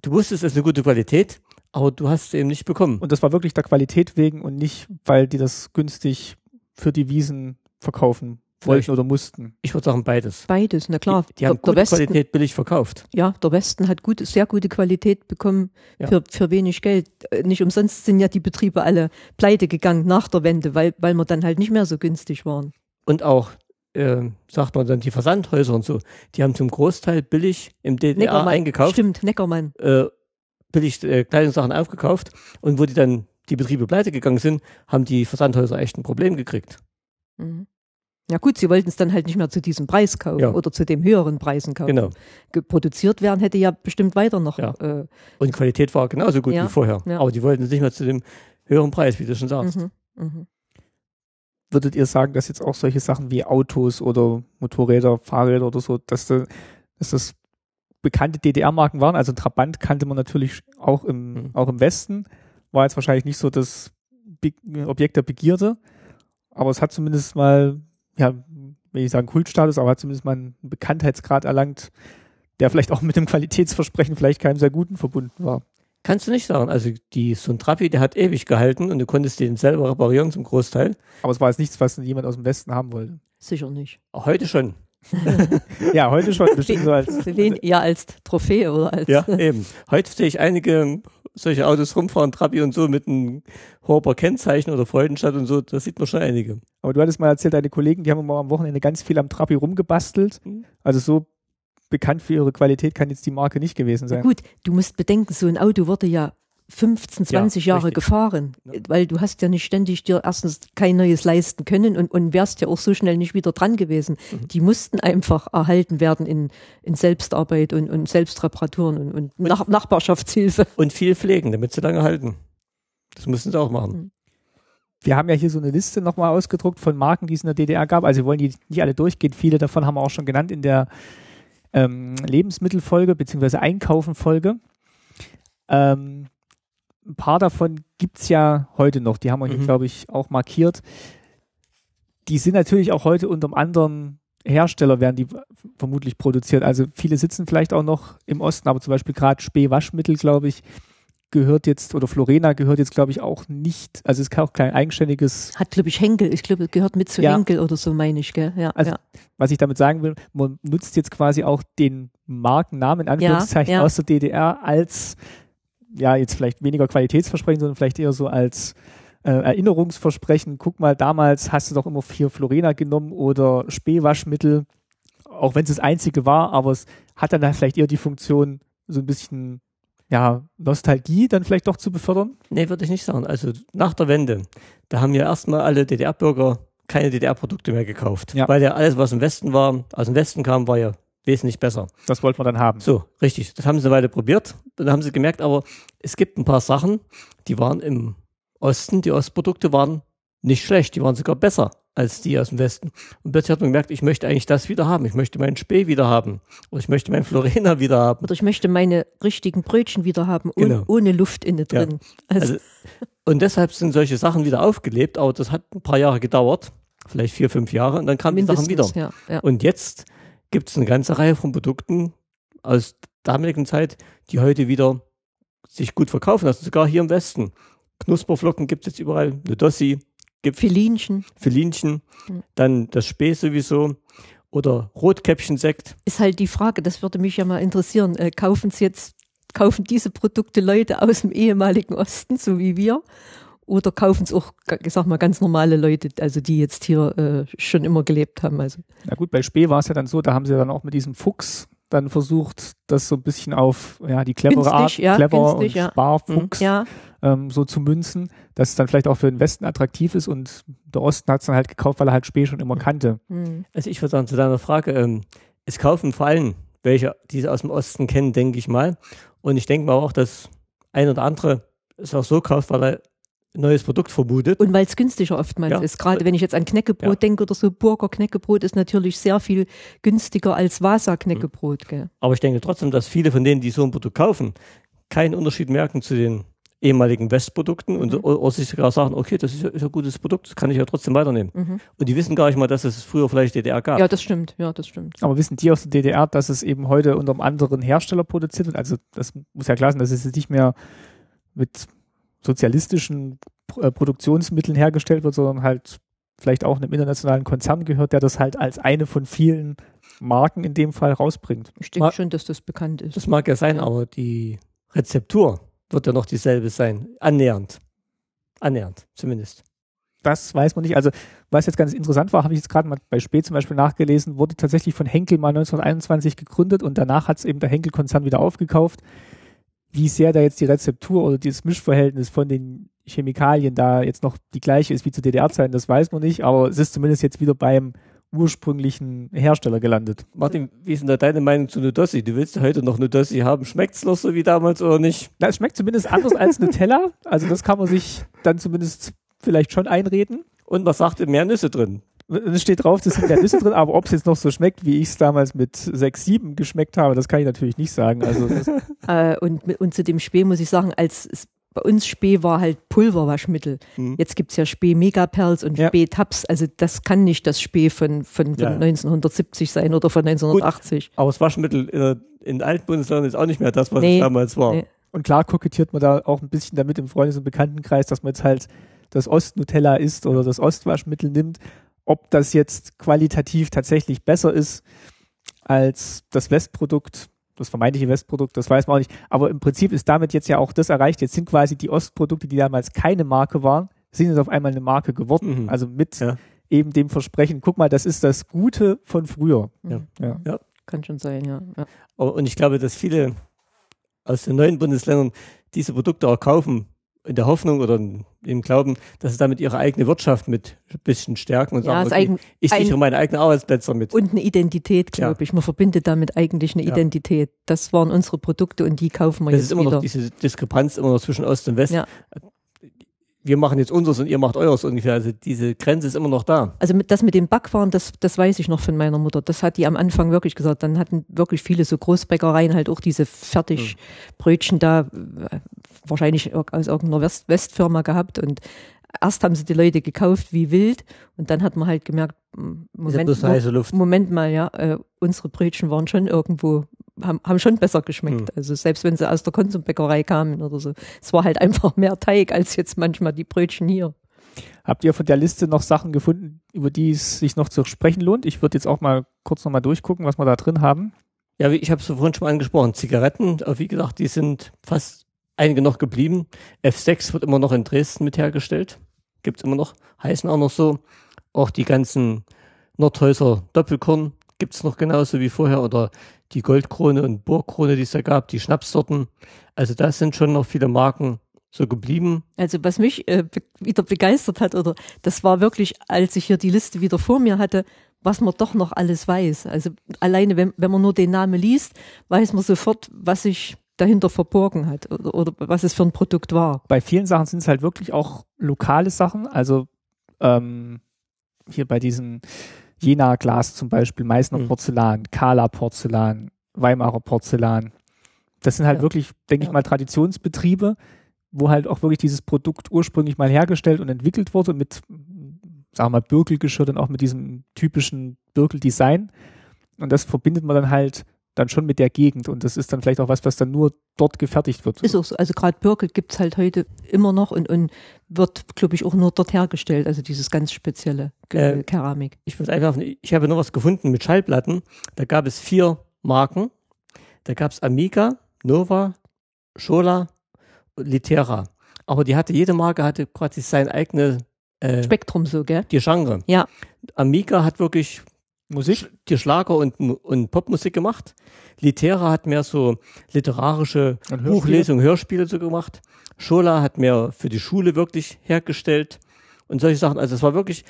du wusstest, es ist eine gute Qualität, aber du hast sie eben nicht bekommen. Und das war wirklich der Qualität wegen und nicht, weil die das günstig für die Wiesen verkaufen wollten oder mussten. Ich würde sagen beides. Beides, na klar. Die, die haben der, der gute Westen, Qualität billig verkauft. ja, der Westen hat gute, sehr gute Qualität bekommen Ja. für, für wenig Geld. Äh, Nicht umsonst sind ja die Betriebe alle pleite gegangen nach der Wende, weil, weil wir dann halt nicht mehr so günstig waren. Und auch, äh, sagt man dann, die Versandhäuser und so, die haben zum Großteil billig im DDR Neckermann, eingekauft. Stimmt, Neckermann. äh, billig äh, Kleidungssachen aufgekauft und wo die dann die Betriebe pleite gegangen sind, haben die Versandhäuser echt ein Problem gekriegt. Mhm. Ja gut, sie wollten es dann halt nicht mehr zu diesem Preis kaufen Ja. oder zu dem höheren Preisen kaufen. Genau. Ge- Produziert werden hätte ja bestimmt weiter noch. Ja. Äh, Und die Qualität war genauso gut Ja, wie vorher. ja. Aber die wollten es nicht mehr zu dem höheren Preis, wie du schon sagst. mhm, mhm. Würdet ihr sagen, dass jetzt auch solche Sachen wie Autos oder Motorräder, Fahrräder oder so, dass, da, dass das bekannte DDR-Marken waren? Also Trabant kannte man natürlich auch im, Mhm. auch im Westen, war jetzt wahrscheinlich nicht so das Be Objekt der Begierde, aber es hat zumindest mal, ja, will ich sagen Kultstatus, aber hat zumindest mal einen Bekanntheitsgrad erlangt, der vielleicht auch mit dem Qualitätsversprechen vielleicht keinem sehr guten verbunden war. Kannst du nicht sagen. Also die, so ein Trabi, der hat ewig gehalten und du konntest den selber reparieren zum Großteil. Aber es war jetzt nichts, was jemand aus dem Westen haben wollte. Sicher nicht. Auch heute schon. Ja, heute schon bestimmt so als Wen, ja, als Trophäe oder als. Ja, eben. Heute sehe ich einige solche Autos rumfahren, Trabi und so mit einem Horber Kennzeichen oder Freudenstadt und so. Da sieht man schon einige. Aber du hattest mal erzählt, deine Kollegen, die haben immer am Wochenende ganz viel am Trabi rumgebastelt. Mhm. Also so bekannt für ihre Qualität kann jetzt die Marke nicht gewesen sein. Gut, du musst bedenken, so ein Auto wurde ja 15, 20 Jahre richtig. gefahren, Ja. weil du hast ja nicht ständig dir erstens kein neues leisten können und, und wärst ja auch so schnell nicht wieder dran gewesen. Mhm. Die mussten einfach erhalten werden in, in Selbstarbeit und, und Selbstreparaturen und, und Nach Nachbarschaftshilfe. Und viel pflegen, damit sie lange halten. Das müssen sie auch machen. Wir haben ja hier so eine Liste nochmal ausgedruckt von Marken, die es in der DDR gab. Also wir wollen die nicht alle durchgehen. Viele davon haben wir auch schon genannt in der ähm, Lebensmittelfolge beziehungsweise Einkaufen-Folge. Ähm, ein paar davon gibt's ja heute noch. Die haben wir hier, Mhm. glaube ich, auch markiert. Die sind natürlich auch heute unter einem anderen Hersteller, werden die vermutlich produziert. Also viele sitzen vielleicht auch noch im Osten, aber zum Beispiel gerade Spee Waschmittel, glaube ich, gehört jetzt, oder Florena gehört jetzt, glaube ich, auch nicht, also es ist auch kein eigenständiges Hat, glaube ich, Henkel, ich glaube, gehört mit zu Ja. Henkel oder so, meine ich, gell? Ja, Also- ja. was ich damit sagen will, man nutzt jetzt quasi auch den Markennamen in Anführungszeichen ja. aus der DDR als, ja, jetzt vielleicht weniger Qualitätsversprechen, sondern vielleicht eher so als äh, Erinnerungsversprechen. Guck mal, damals hast du doch immer vier Florena genommen oder Spähwaschmittel, auch wenn es das einzige war, aber es hat dann vielleicht eher die Funktion, so ein bisschen, ja, Nostalgie dann vielleicht doch zu befördern. Nee, würde ich nicht sagen. Also nach der Wende, da haben ja erstmal alle DDR-Bürger keine DDR-Produkte mehr gekauft. Ja. Weil ja alles, was im Westen war, aus dem Westen kam, war ja wesentlich besser. Das wollte man dann haben. So, richtig. Das haben sie weiter probiert. Dann haben sie gemerkt, aber es gibt ein paar Sachen, die waren im Osten, die Ostprodukte waren nicht schlecht, die waren sogar besser als die aus dem Westen. Und plötzlich hat man gemerkt, ich möchte eigentlich das wieder haben. Ich möchte meinen Spee wieder haben. Oder ich möchte meinen Florena wieder haben. Oder ich möchte meine richtigen Brötchen wieder haben, ohne, Genau. ohne Luft innen Ja. drin. Also, Also, und deshalb sind solche Sachen wieder aufgelebt, aber das hat ein paar Jahre gedauert, vielleicht vier, fünf Jahre, und dann kamen die Sachen wieder. mindestens, ja, ja. Und jetzt gibt es eine ganze Reihe von Produkten aus damaligen Zeit, die heute wieder sich gut verkaufen lassen, sogar hier im Westen. Knusperflocken gibt es jetzt überall, Nudossi, gibt Filinchen Filinchen, dann das Spee sowieso oder Rotkäppchensekt. ist halt die Frage, das würde mich ja mal interessieren. Äh, kaufen Sie jetzt, kaufen diese Produkte Leute aus dem ehemaligen Osten, so wie wir? Oder kaufen es auch, ich sag mal, ganz normale Leute, also die jetzt hier äh, schon immer gelebt haben? Also, Na gut, bei Spee war es ja dann so, da haben sie dann auch mit diesem Fuchs dann versucht, das so ein bisschen auf ja, die clevere Art, ja, clever günstig, und ja. Sparfuchs ja, ähm, so zu münzen, dass es dann vielleicht auch für den Westen attraktiv ist und der Osten hat es dann halt gekauft, weil er halt Spee schon immer kannte. hm. Also ich würde sagen, zu deiner Frage, ähm, es kaufen vor allem welche, die es aus dem Osten kennen, denke ich mal. Und ich denke mal auch, dass ein oder andere es auch so kauft, weil er neues Produkt vermutet. Und weil es günstiger oftmals Ja. ist. Gerade wenn ich jetzt an Knäckebrot Ja. denke oder so, Burger Knäckebrot ist natürlich sehr viel günstiger als Vasa Knäckebrot. Gell? Aber ich denke trotzdem, dass viele von denen, die so ein Produkt kaufen, keinen Unterschied merken zu den ehemaligen Westprodukten und Mhm. oder, oder sich sogar sagen, okay, das ist ja, ist ja ein gutes Produkt, das kann ich ja trotzdem weiternehmen. Mhm. Und die wissen gar nicht mal, dass es früher vielleicht DDR gab. Ja, das stimmt. Ja, das stimmt. Aber wissen die aus der DDR, dass es eben heute unter einem anderen Hersteller produziert wird? Also das muss ja klar sein, dass es jetzt nicht mehr mit sozialistischen äh, Produktionsmitteln hergestellt wird, sondern halt vielleicht auch einem internationalen Konzern gehört, der das halt als eine von vielen Marken in dem Fall rausbringt. Ich denke schon, dass das bekannt ist. Das mag ja sein, Ja. aber die Rezeptur wird ja noch dieselbe sein. Annähernd. Annähernd, zumindest. Das weiß man nicht. Also, was jetzt ganz interessant war, habe ich jetzt gerade mal bei Spee zum Beispiel nachgelesen, wurde tatsächlich von Henkel mal 1921 gegründet und danach hat es eben der Henkel-Konzern wieder aufgekauft. Wie sehr da jetzt die Rezeptur oder dieses Mischverhältnis von den Chemikalien da jetzt noch die gleiche ist wie zu DDR-Zeiten, das weiß man nicht, aber es ist zumindest jetzt wieder beim ursprünglichen Hersteller gelandet. Martin, wie ist denn da deine Meinung zu Nudossi? Du willst ja heute noch Nudossi haben. Schmeckt's noch so wie damals oder nicht? Na, es schmeckt zumindest anders als Nutella, also das kann man sich dann zumindest vielleicht schon einreden. Und was sagt ihr? Mehr Nüsse drin? Es steht drauf, das sind mehr Nüsse drin, aber ob es jetzt noch so schmeckt, wie ich es damals mit 6, 7 geschmeckt habe, das kann ich natürlich nicht sagen. Also Äh, und, und zu dem Spee muss ich sagen, als es, bei uns Spee war halt Pulverwaschmittel. Hm. Jetzt gibt's ja Spee Megaperls und Ja. Spee Tabs. Also das kann nicht das Spee von, von, von Ja. 1970 sein oder von 1980. Aber das Waschmittel in, der- in alten Bundesländern ist auch nicht mehr das, was Nee. es damals war. Nee. und klar kokettiert man da auch ein bisschen damit im Freundes- und Bekanntenkreis, dass man jetzt halt das Ost-Nutella isst oder das Ostwaschmittel nimmt. Ob das jetzt qualitativ tatsächlich besser ist als das Westprodukt, das vermeintliche Westprodukt, das weiß man auch nicht. Aber im Prinzip ist damit jetzt ja auch das erreicht. Jetzt sind quasi die Ostprodukte, die damals keine Marke waren, sind jetzt auf einmal eine Marke geworden. Mhm. Also mit Ja. eben dem Versprechen, guck mal, das ist das Gute von früher. Ja. Ja. Kann schon sein, ja. ja. Aber- Und ich glaube, dass viele aus den neuen Bundesländern diese Produkte auch kaufen, in der Hoffnung oder im Glauben, dass sie damit ihre eigene Wirtschaft mit ein bisschen stärken und Ja, sagen, okay, ich sichere meine eigenen Arbeitsplätze mit. und eine Identität, glaube Ja. ich. Man verbindet damit eigentlich eine Ja. Identität. Das waren unsere Produkte und die kaufen wir Das jetzt ist immer wieder. noch diese Diskrepanz immer noch zwischen Ost und West. Wir machen jetzt unseres und ihr macht eures ungefähr. Also diese Grenze ist immer noch da. Also mit, das mit dem Backwaren, das, das weiß ich noch von meiner Mutter. Das hat die am Anfang wirklich gesagt. Dann hatten wirklich viele so Großbäckereien halt auch diese Fertigbrötchen da, äh, wahrscheinlich aus irgendeiner West Westfirma gehabt. Und erst haben sie die Leute gekauft wie wild. Und dann hat man halt gemerkt, Moment. Moment mal, ja, äh, unsere Brötchen waren schon irgendwo, haben, haben schon besser geschmeckt. Hm. Also selbst wenn sie aus der Konsumbäckerei kamen oder so. Es war halt einfach mehr Teig als jetzt manchmal die Brötchen hier. Habt ihr von der Liste noch Sachen gefunden, über die es sich noch zu sprechen lohnt? Ich würde jetzt auch mal kurz nochmal durchgucken, was wir da drin haben. Ja, ich habe es vorhin schon mal angesprochen. Zigaretten, aber wie gesagt, die sind fast einige noch geblieben. F6 wird immer noch in Dresden mit hergestellt. Gibt's immer noch. Heißen auch noch so. Auch die ganzen Nordhäuser Doppelkorn gibt's noch genauso wie vorher. Oder die Goldkrone und Burgkrone, die es da gab, die Schnapssorten. Also da sind schon noch viele Marken so geblieben. Also was mich äh, be wieder begeistert hat, oder das war wirklich, als ich hier die Liste wieder vor mir hatte, was man doch noch alles weiß. Also alleine, wenn, wenn man nur den Namen liest, weiß man sofort, was sich dahinter verborgen hat oder, oder was es für ein Produkt war. Bei vielen Sachen sind es halt wirklich auch lokale Sachen. Also ähm, hier bei diesen Jena Glas zum Beispiel, Meißner Mhm. Porzellan, Kala Porzellan, Weimarer Porzellan. Das sind halt Ja. wirklich, denke ich Ja. mal, Traditionsbetriebe, wo halt auch wirklich dieses Produkt ursprünglich mal hergestellt und entwickelt wurde mit, sagen wir mal, Birkelgeschirr, dann auch mit diesem typischen Birkel-Design. Und das verbindet man dann halt dann schon mit der Gegend. Und das ist dann vielleicht auch was, was dann nur dort gefertigt wird. Ist auch so. Also gerade Birkel gibt's halt heute immer noch und, und wird, glaube ich, auch nur dort hergestellt. Also dieses ganz spezielle Äh, Keramik. Ich muss einfach, ich habe noch was gefunden mit Schallplatten. Da gab es vier Marken. Da gab es Amiga, Nova, Schola und Litera. Aber die hatte, jede Marke hatte quasi sein eigene, äh, Spektrum so, gell? die Genre. Ja. Amiga hat wirklich Musik? Die Schlager und, und Popmusik gemacht. Litera hat mehr so literarische Hörspiele? Buchlesungen, Hörspiele so gemacht. Schola hat mehr für die Schule wirklich hergestellt und solche Sachen. Also es war wirklich,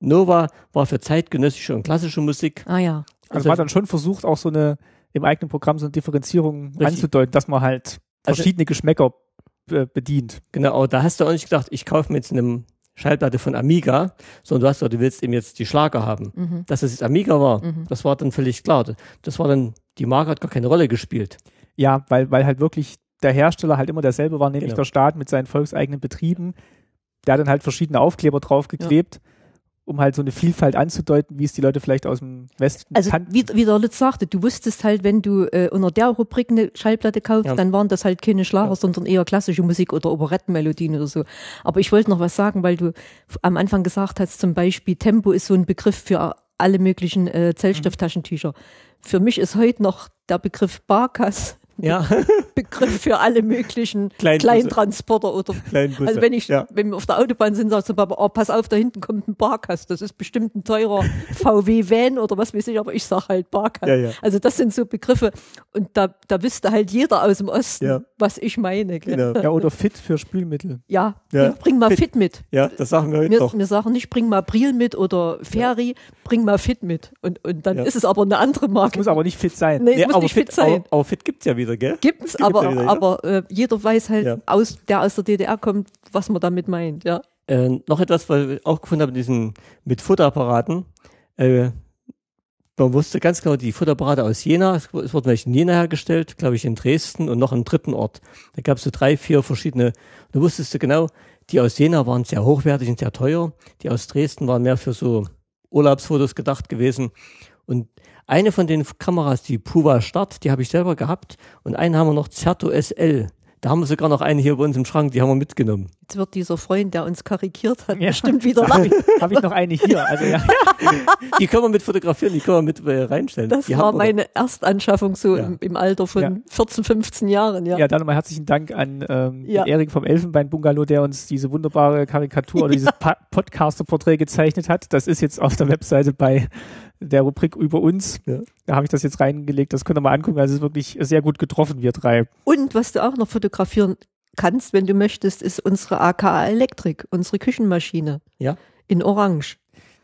Nova war für zeitgenössische und klassische Musik. Ah ja. Also man hat dann schon versucht, auch so eine im eigenen Programm so eine Differenzierung Richtig. anzudeuten, dass man halt Also- verschiedene Geschmäcker äh, bedient. Genau, aber da hast du auch nicht gedacht, ich kaufe mir jetzt eine Schallplatte von Amiga, sondern du hast gesagt, du willst eben jetzt die Schlager haben. Mhm. Dass es jetzt Amiga war, Mhm. das war dann völlig klar. Das war dann, die Marke hat gar keine Rolle gespielt. Ja, weil, weil halt wirklich der Hersteller halt immer derselbe war, nämlich Genau. der Staat mit seinen volkseigenen Betrieben. Der hat dann halt verschiedene Aufkleber draufgeklebt, um halt so eine Vielfalt anzudeuten, wie es die Leute vielleicht aus dem Westen Also kannten. wie, wie der Litz sagte, du wusstest halt, wenn du äh, unter der Rubrik eine Schallplatte kaufst, Ja. dann waren das halt keine Schlager, Ja. sondern eher klassische Musik oder Operettenmelodien oder so. Aber ich wollte noch was sagen, weil du am Anfang gesagt hast, zum Beispiel Tempo ist so ein Begriff für alle möglichen äh, Zellstofftaschentücher. Für mich ist heute noch der Begriff Barkas Ja, Begriff für alle möglichen Kleinbusse. Kleintransporter oder kleinen Busse. Also wenn ich, ja. wenn wir auf der Autobahn sind, sagt Papa, oh, pass auf, da hinten kommt ein Barkas. Das ist bestimmt ein teurer VW-Van oder was weiß ich, aber ich sag halt Barkas. Ja, ja. Also das sind so Begriffe und da, da wüsste halt jeder aus dem Osten, Ja. was ich meine. gell? Genau. Ja, oder Fit für Spülmittel. Ja, Ja. Bring, bring mal Fit. Fit, mit. ja, das sagen wir heute Wir, noch. wir sagen nicht, bring mal Bril mit oder Ferry, bring mal Fit mit. Und, und dann Ja. ist es aber eine andere Es Marke. muss aber nicht fit sein. nee, es Nee, muss aber nicht fit, fit sein. Aber, aber fit gibt's ja wieder, gell? Gibt's, Gibt's aber, wieder, ja. aber äh, jeder weiß halt, Ja. aus, der aus der DDR kommt, was man damit meint. Ja. Äh, noch etwas, was ich auch gefunden habe, diesen, mit Futteraparaten. Äh, man wusste ganz genau, die Futterapparate aus Jena, es, wurden welche in Jena hergestellt, glaube ich in Dresden und noch im dritten Ort. Da gab es so drei, vier verschiedene, da wusstest du genau, die aus Jena waren sehr hochwertig und sehr teuer, die aus Dresden waren mehr für so Urlaubsfotos gedacht gewesen. Und eine von den Kameras, die Puva Start, die habe ich selber gehabt und einen haben wir noch Certo SL. Da haben wir sogar noch eine hier bei uns im Schrank, die haben wir mitgenommen. Jetzt wird dieser Freund, der uns karikiert hat, Ja. bestimmt wieder Habe lachen. ich, hab ich noch eine hier. Also ja, Die können wir mit fotografieren, die können wir mit äh, reinstellen. Das die war meine Erstanschaffung so Ja. im, im Alter von Ja. 14, 15 Jahren. Ja. ja, dann nochmal herzlichen Dank an ähm, Ja. Erik vom Elfenbein-Bungalow, der uns diese wunderbare Karikatur oder dieses Pa- Podcaster-Porträt gezeichnet hat. Das ist jetzt auf der Webseite bei der Rubrik über uns. Ja. Da habe ich das jetzt reingelegt. Das könnt ihr mal angucken. Also es ist wirklich sehr gut getroffen, wir drei. Und was du auch noch fotografieren kannst, wenn du möchtest, ist unsere AKA Elektrik, unsere Küchenmaschine. Ja. In Orange.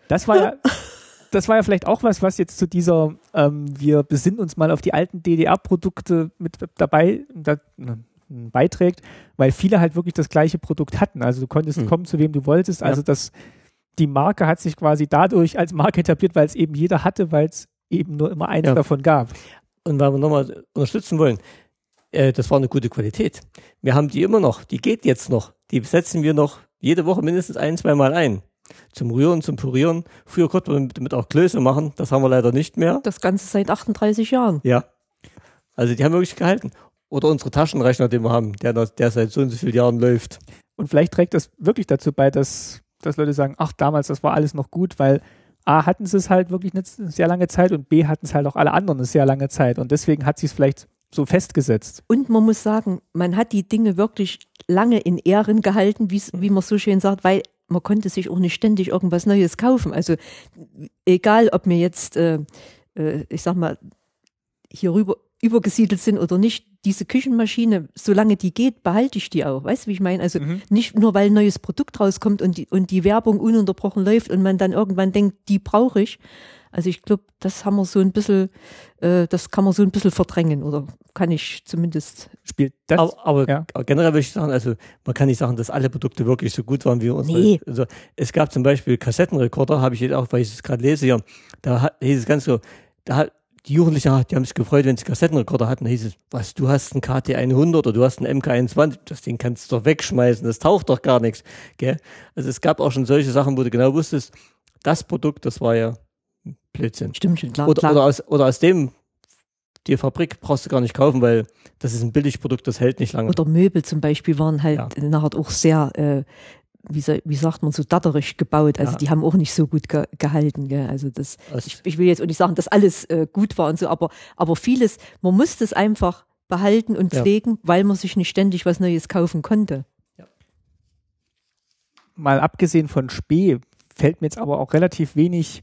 Das war ja, das war ja vielleicht auch was, was jetzt zu dieser, ähm, wir besinnen uns mal auf die alten DDR-Produkte mit dabei da, n- beiträgt, weil viele halt wirklich das gleiche Produkt hatten. Also du konntest Hm. kommen, zu wem du wolltest. Ja. Also das, die Marke hat sich quasi dadurch als Marke etabliert, weil es eben jeder hatte, weil es eben nur immer eins Ja. davon gab. Und weil wir nochmal unterstützen wollen, äh, das war eine gute Qualität. Wir haben die immer noch, die geht jetzt noch. Die setzen wir noch jede Woche mindestens ein, zwei Mal ein. Zum Rühren, zum Purieren. Früher konnte man damit auch Klöße machen, das haben wir leider nicht mehr. Das Ganze seit 38 Jahren. Ja. Also die haben wirklich gehalten. Oder unsere Taschenrechner, den wir haben, der, der seit so und so vielen Jahren läuft. Und vielleicht trägt das wirklich dazu bei, dass, dass Leute sagen, ach, damals, das war alles noch gut, weil A, hatten sie es halt wirklich eine sehr lange Zeit und B, hatten es halt auch alle anderen eine sehr lange Zeit. Und deswegen hat sie es vielleicht so festgesetzt. Und man muss sagen, man hat die Dinge wirklich lange in Ehren gehalten, wie's- wie man so schön sagt, weil man konnte sich auch nicht ständig irgendwas Neues kaufen. Also egal, ob wir jetzt, äh, äh, ich sag mal, hier rüber übergesiedelt sind oder nicht, diese Küchenmaschine, solange die geht, behalte ich die auch. Weißt du, wie ich meine? Also Mhm. nicht nur, weil ein neues Produkt rauskommt und die, und die Werbung ununterbrochen läuft und man dann irgendwann denkt, die brauche ich. Also ich glaube, das haben wir so ein bisschen, äh, das kann man so ein bisschen verdrängen oder kann ich zumindest. Spielt das? Aber, aber ja. generell würde ich sagen, also man kann nicht sagen, dass alle Produkte wirklich so gut waren wie unsere. Nee. Also es gab zum Beispiel Kassettenrekorder, habe ich jetzt auch, weil ich es gerade lese hier, da hat, hieß es ganz so, da hat die Jugendlichen, die haben sich gefreut, wenn sie Kassettenrekorder hatten. Da hieß es, was, du hast einen KT100 oder du hast einen MK21, das Ding kannst du doch wegschmeißen, das taucht doch gar nichts. Gell? Also es gab auch schon solche Sachen, wo du genau wusstest, das Produkt, das war ja Blödsinn. Stimmt schon, klar. Oder, klar. oder, aus, oder aus dem, die Fabrik brauchst du gar nicht kaufen, weil das ist ein Billigprodukt, das hält nicht lange. Oder Möbel zum Beispiel waren halt Ja. nachher auch sehr, äh, wie, wie sagt man, so datterig gebaut. Also Ja. die haben auch nicht so gut ge gehalten. Gell? Also das, ich, ich will jetzt auch nicht sagen, dass alles äh, gut war und so, aber, aber vieles, man musste es einfach behalten und Ja. pflegen, weil man sich nicht ständig was Neues kaufen konnte. mal abgesehen von Spee fällt mir jetzt aber auch relativ wenig,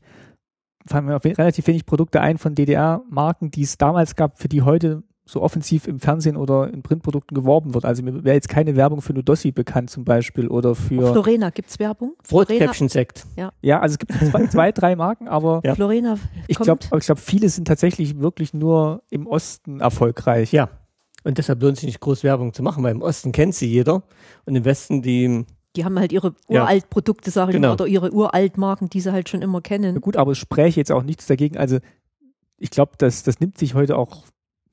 fallen mir relativ wenig Produkte ein von DDR-Marken, die es damals gab, für die heute so offensiv im Fernsehen oder in Printprodukten geworben wird. Also mir wäre jetzt keine Werbung für Nudossi bekannt zum Beispiel oder für, Florena, gibt's Werbung? Florena, Rotkäppchen-Sekt. ja, also es gibt zwei, zwei drei Marken, aber Ja. Florena ich kommt. glaube, ich glaube, viele sind tatsächlich wirklich nur im Osten erfolgreich. Ja. Und deshalb lohnt sich nicht groß Werbung zu machen, weil im Osten kennt sie jeder und im Westen die, die haben halt ihre Ja. uralt Produkte, sage ich Genau. mal, oder ihre uralt Marken, die sie halt schon immer Ja, kennen. gut, aber es spräche jetzt auch nichts dagegen. Also ich glaube, das, das nimmt sich heute auch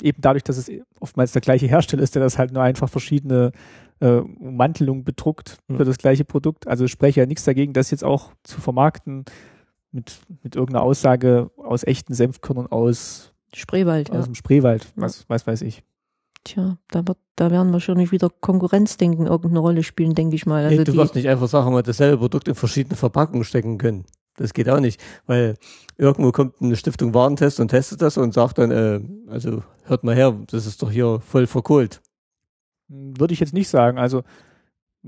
eben dadurch, dass es oftmals der gleiche Hersteller ist, der das halt nur einfach verschiedene äh, Ummantelungen bedruckt Mhm. für das gleiche Produkt. Also spreche ja nichts dagegen, das jetzt auch zu vermarkten mit, mit irgendeiner Aussage aus echten Senfkörnern aus, Spreewald, ja. aus dem Spreewald, Ja. was, was weiß ich. Tja, da, wird, da werden wahrscheinlich wieder Konkurrenzdenken irgendeine Rolle spielen, denke ich mal. Also nee, du die, wirst nicht einfach sagen, wir dasselbe Produkt in verschiedene Verpackungen stecken können. Das geht auch nicht, weil irgendwo kommt eine Stiftung Warentest und testet das und sagt dann, äh, also hört mal her, das ist doch hier voll verkohlt. Würde ich jetzt nicht sagen. Also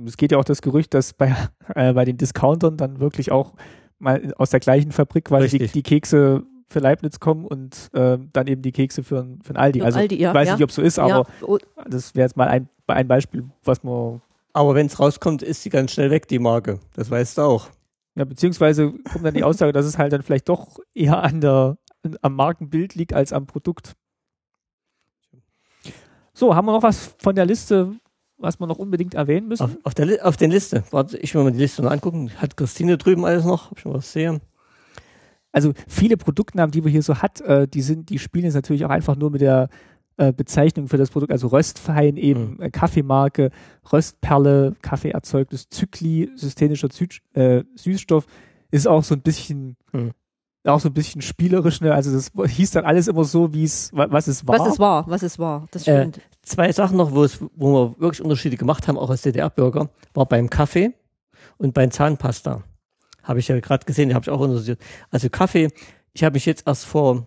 es geht ja auch das Gerücht, dass bei, äh, bei den Discountern dann wirklich auch mal aus der gleichen Fabrik quasi die, die Kekse für Leibniz kommen und äh, dann eben die Kekse für, ein- für ein Aldi. Für Also Aldi, ja, ich weiß ja. nicht, ob es so ist, aber ja, oh, das wäre jetzt mal ein, ein Beispiel, was man, Aber wenn es rauskommt, ist sie ganz schnell weg, die Marke. Das weißt du auch. Ja, beziehungsweise kommt dann die Aussage, dass es halt dann vielleicht doch eher an der, am Markenbild liegt als am Produkt. So, haben wir noch was von der Liste, was wir noch unbedingt erwähnen müssen? Auf, auf, der, auf den Liste. Warte, ich will mal die Liste noch angucken. Hat Christine drüben alles noch? Hab ich schon was sehe. also viele Produktnamen, die wir hier so hat, äh, die sind, die spielen jetzt natürlich auch einfach nur mit der äh, Bezeichnung für das Produkt, also Röstfein eben, äh, Kaffeemarke, Röstperle, Kaffeeerzeugnis, Zykli, systemischer Zü äh, Süßstoff, ist auch so ein bisschen, Hm. auch so ein bisschen spielerisch, ne? Also das hieß dann alles immer so, wie es, wa- was es war. was es war, was es war. Das Äh, stimmt. Zwei Sachen noch, wo, es, wo wir wirklich Unterschiede gemacht haben, auch als DDR-Bürger, war beim Kaffee und beim Zahnpasta. Habe ich ja gerade gesehen, habe ich auch interessiert. Also Kaffee, ich habe mich jetzt erst vor,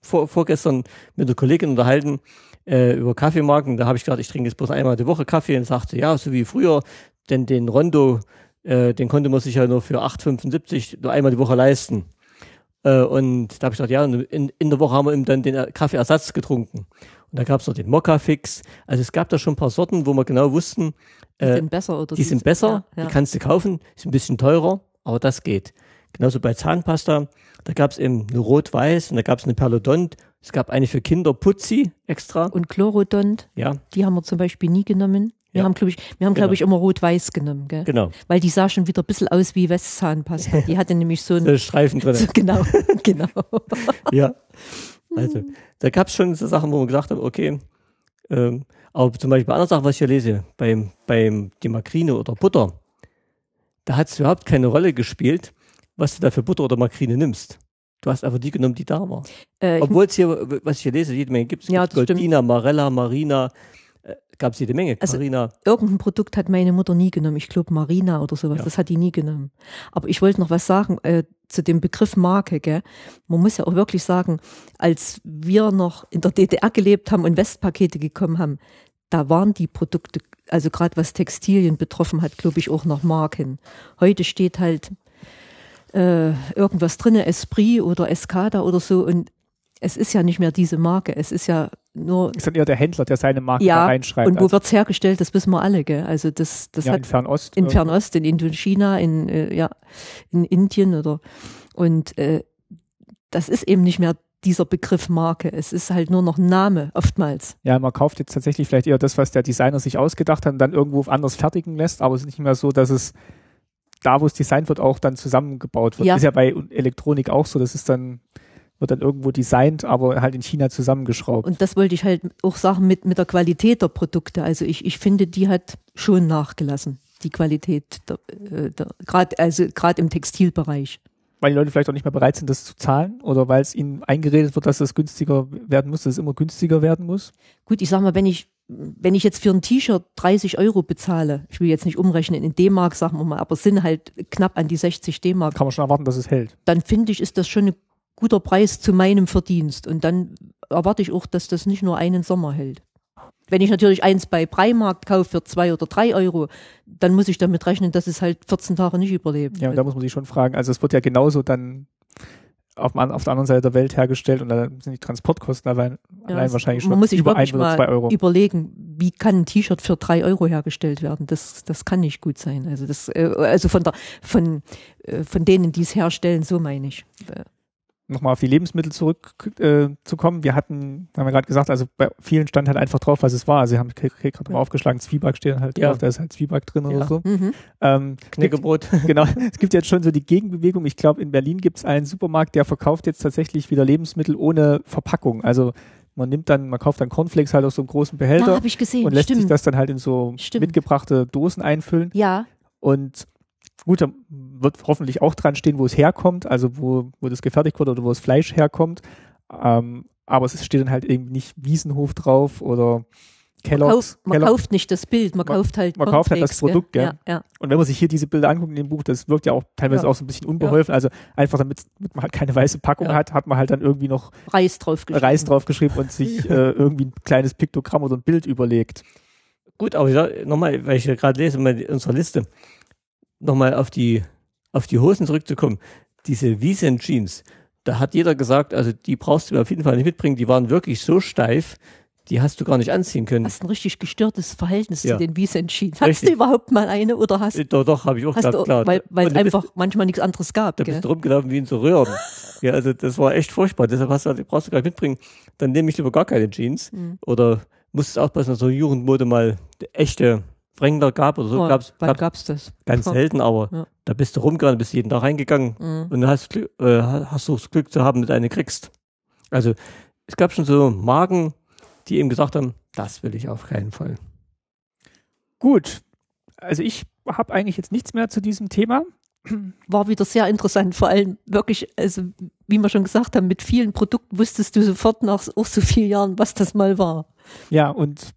vor vorgestern mit einer Kollegin unterhalten äh, über Kaffeemarken. Da habe ich gesagt, ich trinke jetzt bloß einmal die Woche Kaffee und sagte, ja, so wie früher, denn den Rondo, äh, den konnte man sich ja nur für 8,75 nur einmal die Woche leisten. Äh, und da habe ich gesagt, ja, in, in der Woche haben wir eben dann den Kaffeeersatz getrunken. Und da gab es noch den Mokka-Fix. Also es gab da schon ein paar Sorten, wo wir genau wussten, Die äh, sind besser oder die sind besser, Ja, ja. die kannst du kaufen, ist ein bisschen teurer, aber das geht. Genauso bei Zahnpasta, da gab es eben eine Rot-Weiß und da gab es eine Perlodont. Es gab eine für Kinder Putzi extra. Und Chlorodont, Ja, die haben wir zum Beispiel nie genommen. Wir Ja. haben, glaube ich, wir haben, Genau. glaube ich, immer rot-weiß genommen, gell? genau. Weil die sah schon wieder ein bisschen aus wie Westzahnpasta. Die hatte nämlich so ein, So Streifen drin. so, genau, genau. ja. Also, da gab es schon so Sachen, wo man gesagt hat, okay, ähm, aber zum Beispiel bei anderen Sachen, was ich hier lese, beim, beim die Makrine oder Butter, da hat es überhaupt keine Rolle gespielt, was du da für Butter oder Makrine nimmst. Du hast einfach die genommen, die da war. Äh, Obwohl es hier, was ich hier lese, jede Menge gibt. Es Ja, gibt das stimmt. Goldina, Marella, Marina, äh, gab es jede Menge. Also- Carina. irgendein Produkt hat meine Mutter nie genommen. Ich glaube Marina oder sowas. Ja. Das hat die nie genommen. Aber ich wollte noch was sagen äh, zu dem Begriff Marke. Gell? Man muss ja auch wirklich sagen, als wir noch in der DDR gelebt haben und Westpakete gekommen haben, da waren die Produkte, also gerade was Textilien betroffen hat, glaube ich auch noch Marken. Heute steht halt äh, irgendwas drinne, Esprit oder Escada oder so und es ist ja nicht mehr diese Marke. Es ist ja nur ist dann eher der Händler, der seine Marke da ja, reinschreibt. und wo Also, wird's hergestellt, das wissen wir alle, gell? Also das, das ja, hat in Fernost. in Fernost, in Indochina, in, äh, ja, in Indien oder und äh, das ist eben nicht mehr dieser Begriff Marke. Es ist halt nur noch Name oftmals. Ja, man kauft jetzt tatsächlich vielleicht eher das, was der Designer sich ausgedacht hat und dann irgendwo anders fertigen lässt, aber es ist nicht mehr so, dass es da, wo es designt wird, auch dann zusammengebaut wird. Ja. Ist ja bei Elektronik auch so, das ist dann, wird dann irgendwo designt, aber halt in China zusammengeschraubt. Und das wollte ich halt auch sagen mit, mit der Qualität der Produkte. Also ich, ich finde, die hat schon nachgelassen, die Qualität, der, äh, der, gerade also gerade im Textilbereich. weil die Leute vielleicht auch nicht mehr bereit sind, das zu zahlen oder weil es ihnen eingeredet wird, dass es günstiger werden muss, dass es immer günstiger werden muss. Gut, ich sag mal, wenn ich, wenn ich jetzt für ein T-Shirt 30 Euro bezahle, ich will jetzt nicht umrechnen in D-Mark, sagen wir mal, aber sind halt knapp an die 60 D-Mark, Kann man schon erwarten, dass es hält. dann finde ich, ist das schon ein guter Preis zu meinem Verdienst. Und dann erwarte ich auch, dass das nicht nur einen Sommer hält. Wenn ich natürlich eins bei Breimarkt kaufe für zwei oder drei Euro, dann muss ich damit rechnen, dass es halt 14 Tage nicht überlebt. Ja, und da muss man sich schon fragen, also es wird ja genauso dann auf, auf der anderen Seite der Welt hergestellt und da sind die Transportkosten allein, Ja, allein wahrscheinlich schon man muss sich über ein oder zwei Euro. überlegen, wie kann ein T-Shirt für drei Euro hergestellt werden? Das, das kann nicht gut sein. Also das, äh, also von der, von, äh, von denen, die es herstellen, so meine ich. Nochmal auf die Lebensmittel zurückzukommen. Äh, wir hatten, haben wir gerade gesagt, also bei vielen stand halt einfach drauf, was es war. Also, Sie haben gerade Ja. aufgeschlagen, Zwieback steht halt Ja. drauf, da ist halt Zwieback drin oder Ja. so. Mhm. Ähm, gibt, Knäckebrot. genau, es gibt jetzt schon so die Gegenbewegung. Ich glaube, in Berlin gibt es einen Supermarkt, der verkauft jetzt tatsächlich wieder Lebensmittel ohne Verpackung. Also man nimmt dann, man kauft dann Cornflakes halt aus so einem großen Behälter habe ich gesehen. und lässt sich Stimmt. das dann halt in so Stimmt. mitgebrachte Dosen einfüllen. ja, Und gut, da wird hoffentlich auch dran stehen, wo es herkommt, also wo, wo das gefertigt wurde oder wo das Fleisch herkommt. Ähm, aber es steht dann halt irgendwie nicht Wiesenhof drauf oder man, Kellogg's. kauft, man Kellogg- kauft nicht das Bild, man, Man- kauft halt man kauft halt das Produkt, gell? Ja, ja. Und wenn man sich hier diese Bilder anguckt in dem Buch, das wirkt ja auch teilweise Ja. auch so ein bisschen unbeholfen. Also einfach damit, damit man halt keine weiße Packung Ja. hat, hat man halt dann irgendwie noch Reis drauf Reis draufgeschrieben und sich äh, irgendwie ein kleines Piktogramm oder ein Bild überlegt. Gut, aber ich sag, nochmal, weil ich ja gerade lese in unserer Liste, nochmal auf die, auf die Hosen zurückzukommen. Diese Wiesen Jeans, da hat jeder gesagt, also die brauchst du mir auf jeden Fall nicht mitbringen, die waren wirklich so steif, die hast du gar nicht anziehen können. Hast ein richtig gestörtes Verhältnis Ja. zu den Wiesen Jeans. Hast du überhaupt mal eine oder hast, Äh, Doch, doch, habe ich auch gehabt, du, klar. weil, weil es da bist- einfach manchmal nichts anderes gab, Da gell? bist du rumgelaufen wie in so Röhren. ja, also das war echt furchtbar. Deshalb hast du, die brauchst du gar nicht mitbringen. Dann nehme ich lieber gar keine Jeans. Mhm. Oder musstest aufpassen, dass so Jugendmode mal echte Wrangler gab oder so. Oh, gab's, wann gab's gab's das? ganz Ja. selten, aber Ja. da bist du rumgegangen, bist jeden Tag reingegangen Mhm. und hast, äh, hast du das Glück zu haben, dass du eine kriegst. Also es gab schon so Marken, die eben gesagt haben, das will ich auf keinen Fall. Gut. Also ich habe eigentlich jetzt nichts mehr zu diesem Thema. war wieder sehr interessant. Vor allem wirklich, also wie wir schon gesagt haben, mit vielen Produkten wusstest du sofort nach auch so vielen Jahren, was das mal war. Ja, und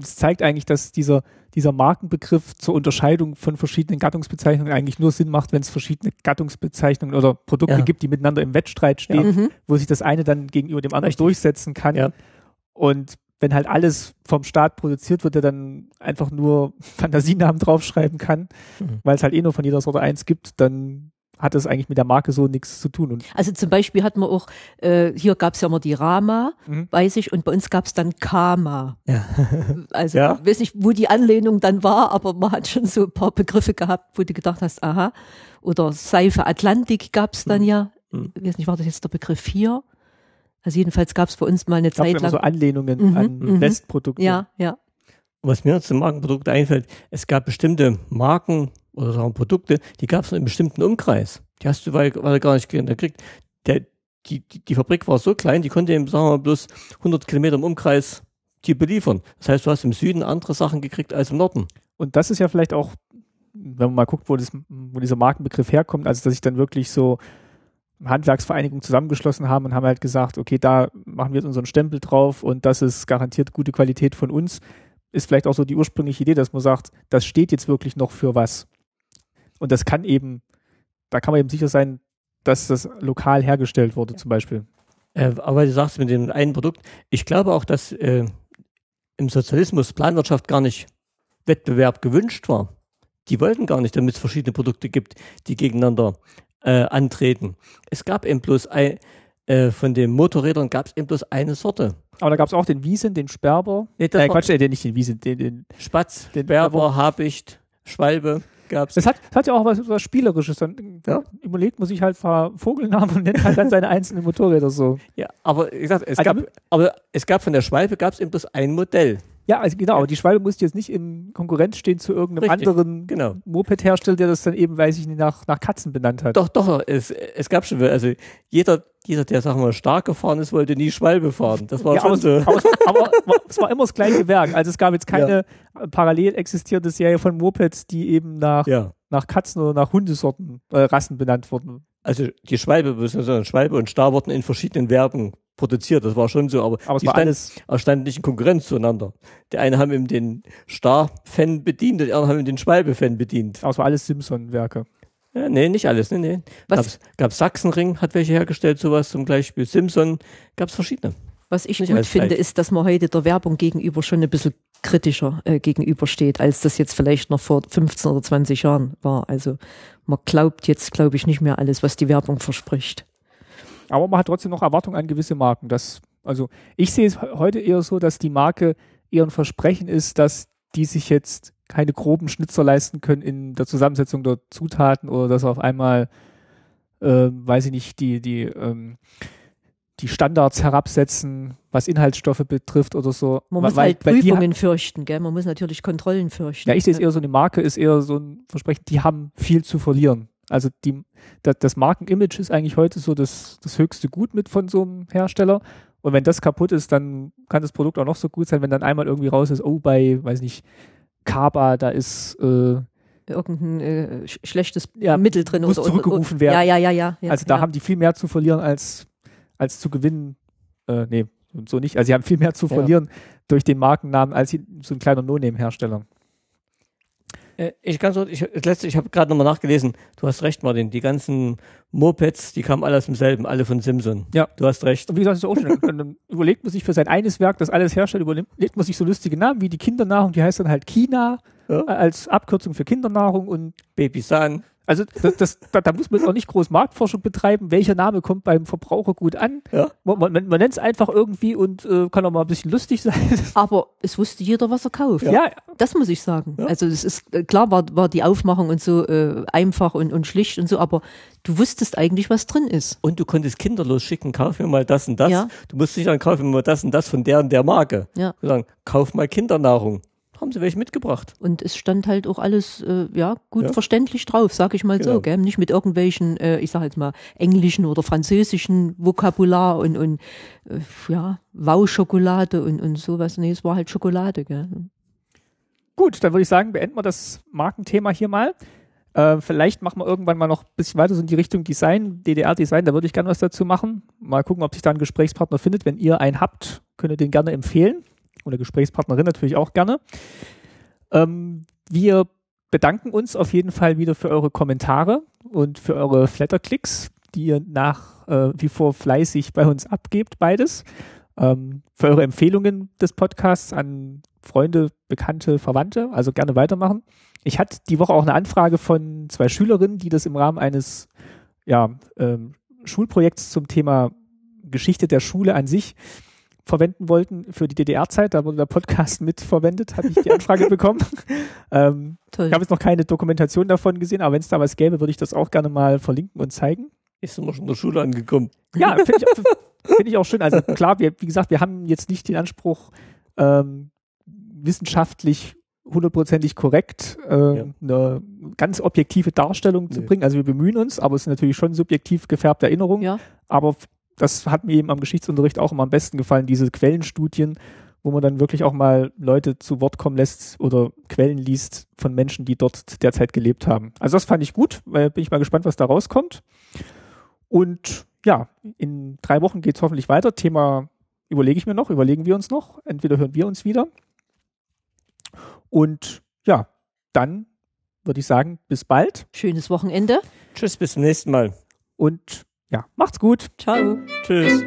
es zeigt eigentlich, dass dieser, dieser Markenbegriff zur Unterscheidung von verschiedenen Gattungsbezeichnungen eigentlich nur Sinn macht, wenn es verschiedene Gattungsbezeichnungen oder Produkte Ja. gibt, die miteinander im Wettstreit stehen, Mhm. wo sich das eine dann gegenüber dem anderen Richtig. durchsetzen kann. Ja. Und wenn halt alles vom Staat produziert wird, der dann einfach nur Fantasienamen draufschreiben kann, Mhm. weil es halt eh nur von jeder Sorte eins gibt, dann hat es eigentlich mit der Marke so nichts zu tun. Und Also zum Beispiel hatten wir auch, äh, hier gab es ja immer die Rama, Mhm. weiß ich, und bei uns gab es dann Kama. Ja. Also Ja. ich weiß nicht, wo die Anlehnung dann war, aber man hat schon so ein paar Begriffe gehabt, wo du gedacht hast, aha. Oder Seife Atlantik gab es dann ja. Mhm. Ich weiß nicht, war das jetzt der Begriff hier? Also jedenfalls gab es bei uns mal eine Zeit lang. so Anlehnungen Mhm, an mhm. Westprodukte. ja, ja. Was mir zum Markenprodukt einfällt, es gab bestimmte Marken oder sagen Produkte, die gab es nur in einem bestimmten Umkreis. Die hast du weil, weil gar nicht gekriegt. Der, die, die, Fabrik war so klein, die konnte eben, sagen wir mal, bloß 100 Kilometer im Umkreis die beliefern. Das heißt, du hast im Süden andere Sachen gekriegt als im Norden. Und das ist ja vielleicht auch, wenn man mal guckt, wo, das, wo dieser Markenbegriff herkommt, also dass sich dann wirklich so Handwerksvereinigungen zusammengeschlossen haben und haben halt gesagt, okay, da machen wir jetzt unseren Stempel drauf und das ist garantiert gute Qualität von uns, ist vielleicht auch so die ursprüngliche Idee, dass man sagt, das steht jetzt wirklich noch für was. Und das kann eben, da kann man eben sicher sein, dass das lokal hergestellt wurde, zum Beispiel. Äh, aber du sagst mit dem einen Produkt, ich glaube auch, dass äh, im Sozialismus Planwirtschaft gar nicht Wettbewerb gewünscht war. Die wollten gar nicht, damit es verschiedene Produkte gibt, die gegeneinander äh, antreten. Es gab eben bloß ein, äh, von den Motorrädern gab es eben bloß eine Sorte. Aber da gab es auch den Wiesen, den Sperber, Nee, das äh, Quatsch, äh, den- nicht den Wiesen, den, den Spatz, Den- Berber, Habicht, Schwalbe. Gab's. Das hat, das hat ja auch was, was Spielerisches. Dann Ja. überlegt man sich halt ein paar Vogelnamen und nennt halt dann seine einzelnen Motorräder so. Ja, aber wie gesagt, es Also- gab, aber es gab von der Schwalbe gab es eben bloß ein Modell. Ja, also genau, aber die Schwalbe musste jetzt nicht in Konkurrenz stehen zu irgendeinem Richtig, anderen genau. Moped-Hersteller, der das dann eben, weiß ich nicht, nach, nach Katzen benannt hat. Doch, doch, es, es gab schon, also jeder, jeder, der, sagen wir mal, stark gefahren ist, wollte nie Schwalbe fahren. Das war Ja, schon es- so. aber, es- aber es war immer das gleiche Werk. Also es gab jetzt keine parallel existierende Serie von Mopeds, die eben nach, Ja. nach Katzen oder nach Hundesorten, äh, Rassen benannt wurden. Also die Schwalbe, beziehungsweise Schwalbe und Star wurden in verschiedenen Werken produziert. Das war schon so, aber, Aber es die war stand, alles, standen nicht in Konkurrenz zueinander. Der eine haben eben den Star-Fan bedient, der andere haben eben den Schwalbe-Fan bedient. aber es war alles Simpson-Werke. Ja, nee, nicht alles, nee, nee. Was- Gab's, gab's Sachsenring, hat welche hergestellt, sowas zum Beispiel. Simpson, gab's verschiedene. Was ich Nicht gut finde, gleich. ist, dass man heute der Werbung gegenüber schon ein bisschen kritischer äh, gegenübersteht, als das jetzt vielleicht noch vor 15 oder 20 Jahren war. Also man glaubt jetzt, glaube ich, nicht mehr alles, was die Werbung verspricht. Aber man hat trotzdem noch Erwartungen an gewisse Marken. Das, also ich sehe es he- heute eher so, dass die Marke eher ein Versprechen ist, dass die sich jetzt keine groben Schnitzer leisten können in der Zusammensetzung der Zutaten oder dass auf einmal, äh, weiß ich nicht, die, die, ähm, die Standards herabsetzen, was Inhaltsstoffe betrifft oder so. Man muss halt weil die ha- Prüfungen fürchten, gell? Man muss natürlich Kontrollen fürchten. Ja, ich sehe es eher so, eine Marke ist eher so ein Versprechen, die haben viel zu verlieren. Also die, das, das Markenimage ist eigentlich heute so das, das höchste Gut mit von so einem Hersteller. Und wenn das kaputt ist, dann kann das Produkt auch noch so gut sein, wenn dann einmal irgendwie raus ist, oh, bei, weiß nicht, Kaba, da ist, äh, Irgendein äh, sch schlechtes Ja, Mittel drin. muss oder, zurückgerufen werden. Ja, ja, ja, ja. ja also da ja. haben die viel mehr zu verlieren als, als zu gewinnen. Äh, nee, so nicht. Also sie haben viel mehr zu verlieren durch den Markennamen als sie- so ein kleiner No-Name-Hersteller. Äh, Ich kann so, ich, das letzte, ich habe gerade nochmal nachgelesen. Du hast recht, Martin. Die ganzen Mopeds, die kamen alle aus demselben, alle von Simpson. Ja. Du hast recht. Und wie gesagt, das ist auch dann überlegt man sich für sein eines Werk, das alles herstellt, überlegt man sich so lustige Namen wie die Kindernahrung, die heißt dann halt Kina Ja. äh, als Abkürzung für Kindernahrung und Baby San. Also das, das, da, da muss man jetzt auch nicht groß Marktforschung betreiben, welcher Name kommt beim Verbraucher gut an. Ja. Man, man, man nennt es einfach irgendwie und äh, kann auch mal ein bisschen lustig sein. Aber es wusste jeder, was er kauft. ja, Das muss ich sagen. Ja. Also es ist äh, klar war, war die Aufmachung und so äh, einfach und, und schlicht und so, aber du wusstest eigentlich, was drin ist. Und du konntest kinderlos schicken, kauf mir mal das und das. Ja. Du musst nicht sagen, kauf mir mal das und das von der und der Marke. Ja. Du sagen, kauf mal Kindernahrung. Haben sie welche mitgebracht. Und es stand halt auch alles äh, ja gut Ja. verständlich drauf, sag ich mal Genau. so, gell? Nicht mit irgendwelchen, äh, ich sag jetzt mal, englischen oder französischen Vokabular und, und äh, ja, Wow-Schokolade und, und sowas. Nee, es war halt Schokolade, gell? gut, dann würde ich sagen, beenden wir das Markenthema hier mal. Äh, vielleicht machen wir irgendwann mal noch ein bisschen weiter so in die Richtung Design, DDR-Design, da würde ich gerne was dazu machen. Mal gucken, ob sich da ein Gesprächspartner findet. Wenn ihr einen habt, könnt ihr den gerne empfehlen. Oder Gesprächspartnerin natürlich auch gerne. Ähm, wir bedanken uns auf jeden Fall wieder für eure Kommentare und für eure Flatterklicks, die ihr nach äh, wie vor fleißig bei uns abgebt, beides. Ähm, für eure Empfehlungen des Podcasts an Freunde, Bekannte, Verwandte, also gerne weitermachen. Ich hatte die Woche auch eine Anfrage von zwei Schülerinnen, die das im Rahmen eines ja, ähm, Schulprojekts zum Thema Geschichte der Schule an sich verwenden wollten für die DDR-Zeit. Da wurde der Podcast mitverwendet, habe ich die Anfrage bekommen. Ähm, Toll. ich habe jetzt noch keine Dokumentation davon gesehen, aber wenn es da was gäbe, würde ich das auch gerne mal verlinken und zeigen. Ist immer schon in der Schule angekommen. Ja, finde ich, find ich auch schön. Also klar, wir, wie gesagt, wir haben jetzt nicht den Anspruch, ähm, wissenschaftlich hundertprozentig korrekt äh, Ja. eine ganz objektive Darstellung zu Nee. bringen. Also wir bemühen uns, aber es ist natürlich schon subjektiv gefärbte Erinnerung. Ja. Aber das hat mir eben am Geschichtsunterricht auch immer am besten gefallen, diese Quellenstudien, wo man dann wirklich auch mal Leute zu Wort kommen lässt oder Quellen liest von Menschen, die dort derzeit gelebt haben. Also das fand ich gut, weil bin ich mal gespannt, was da rauskommt. Und ja, in drei Wochen geht es hoffentlich weiter. Thema überlege ich mir noch, überlegen wir uns noch. Entweder hören wir uns wieder. Und ja, dann würde ich sagen, bis bald Schönes Wochenende. Tschüss, bis zum nächsten Mal. und ja, macht's gut. Ciao. Tschüss.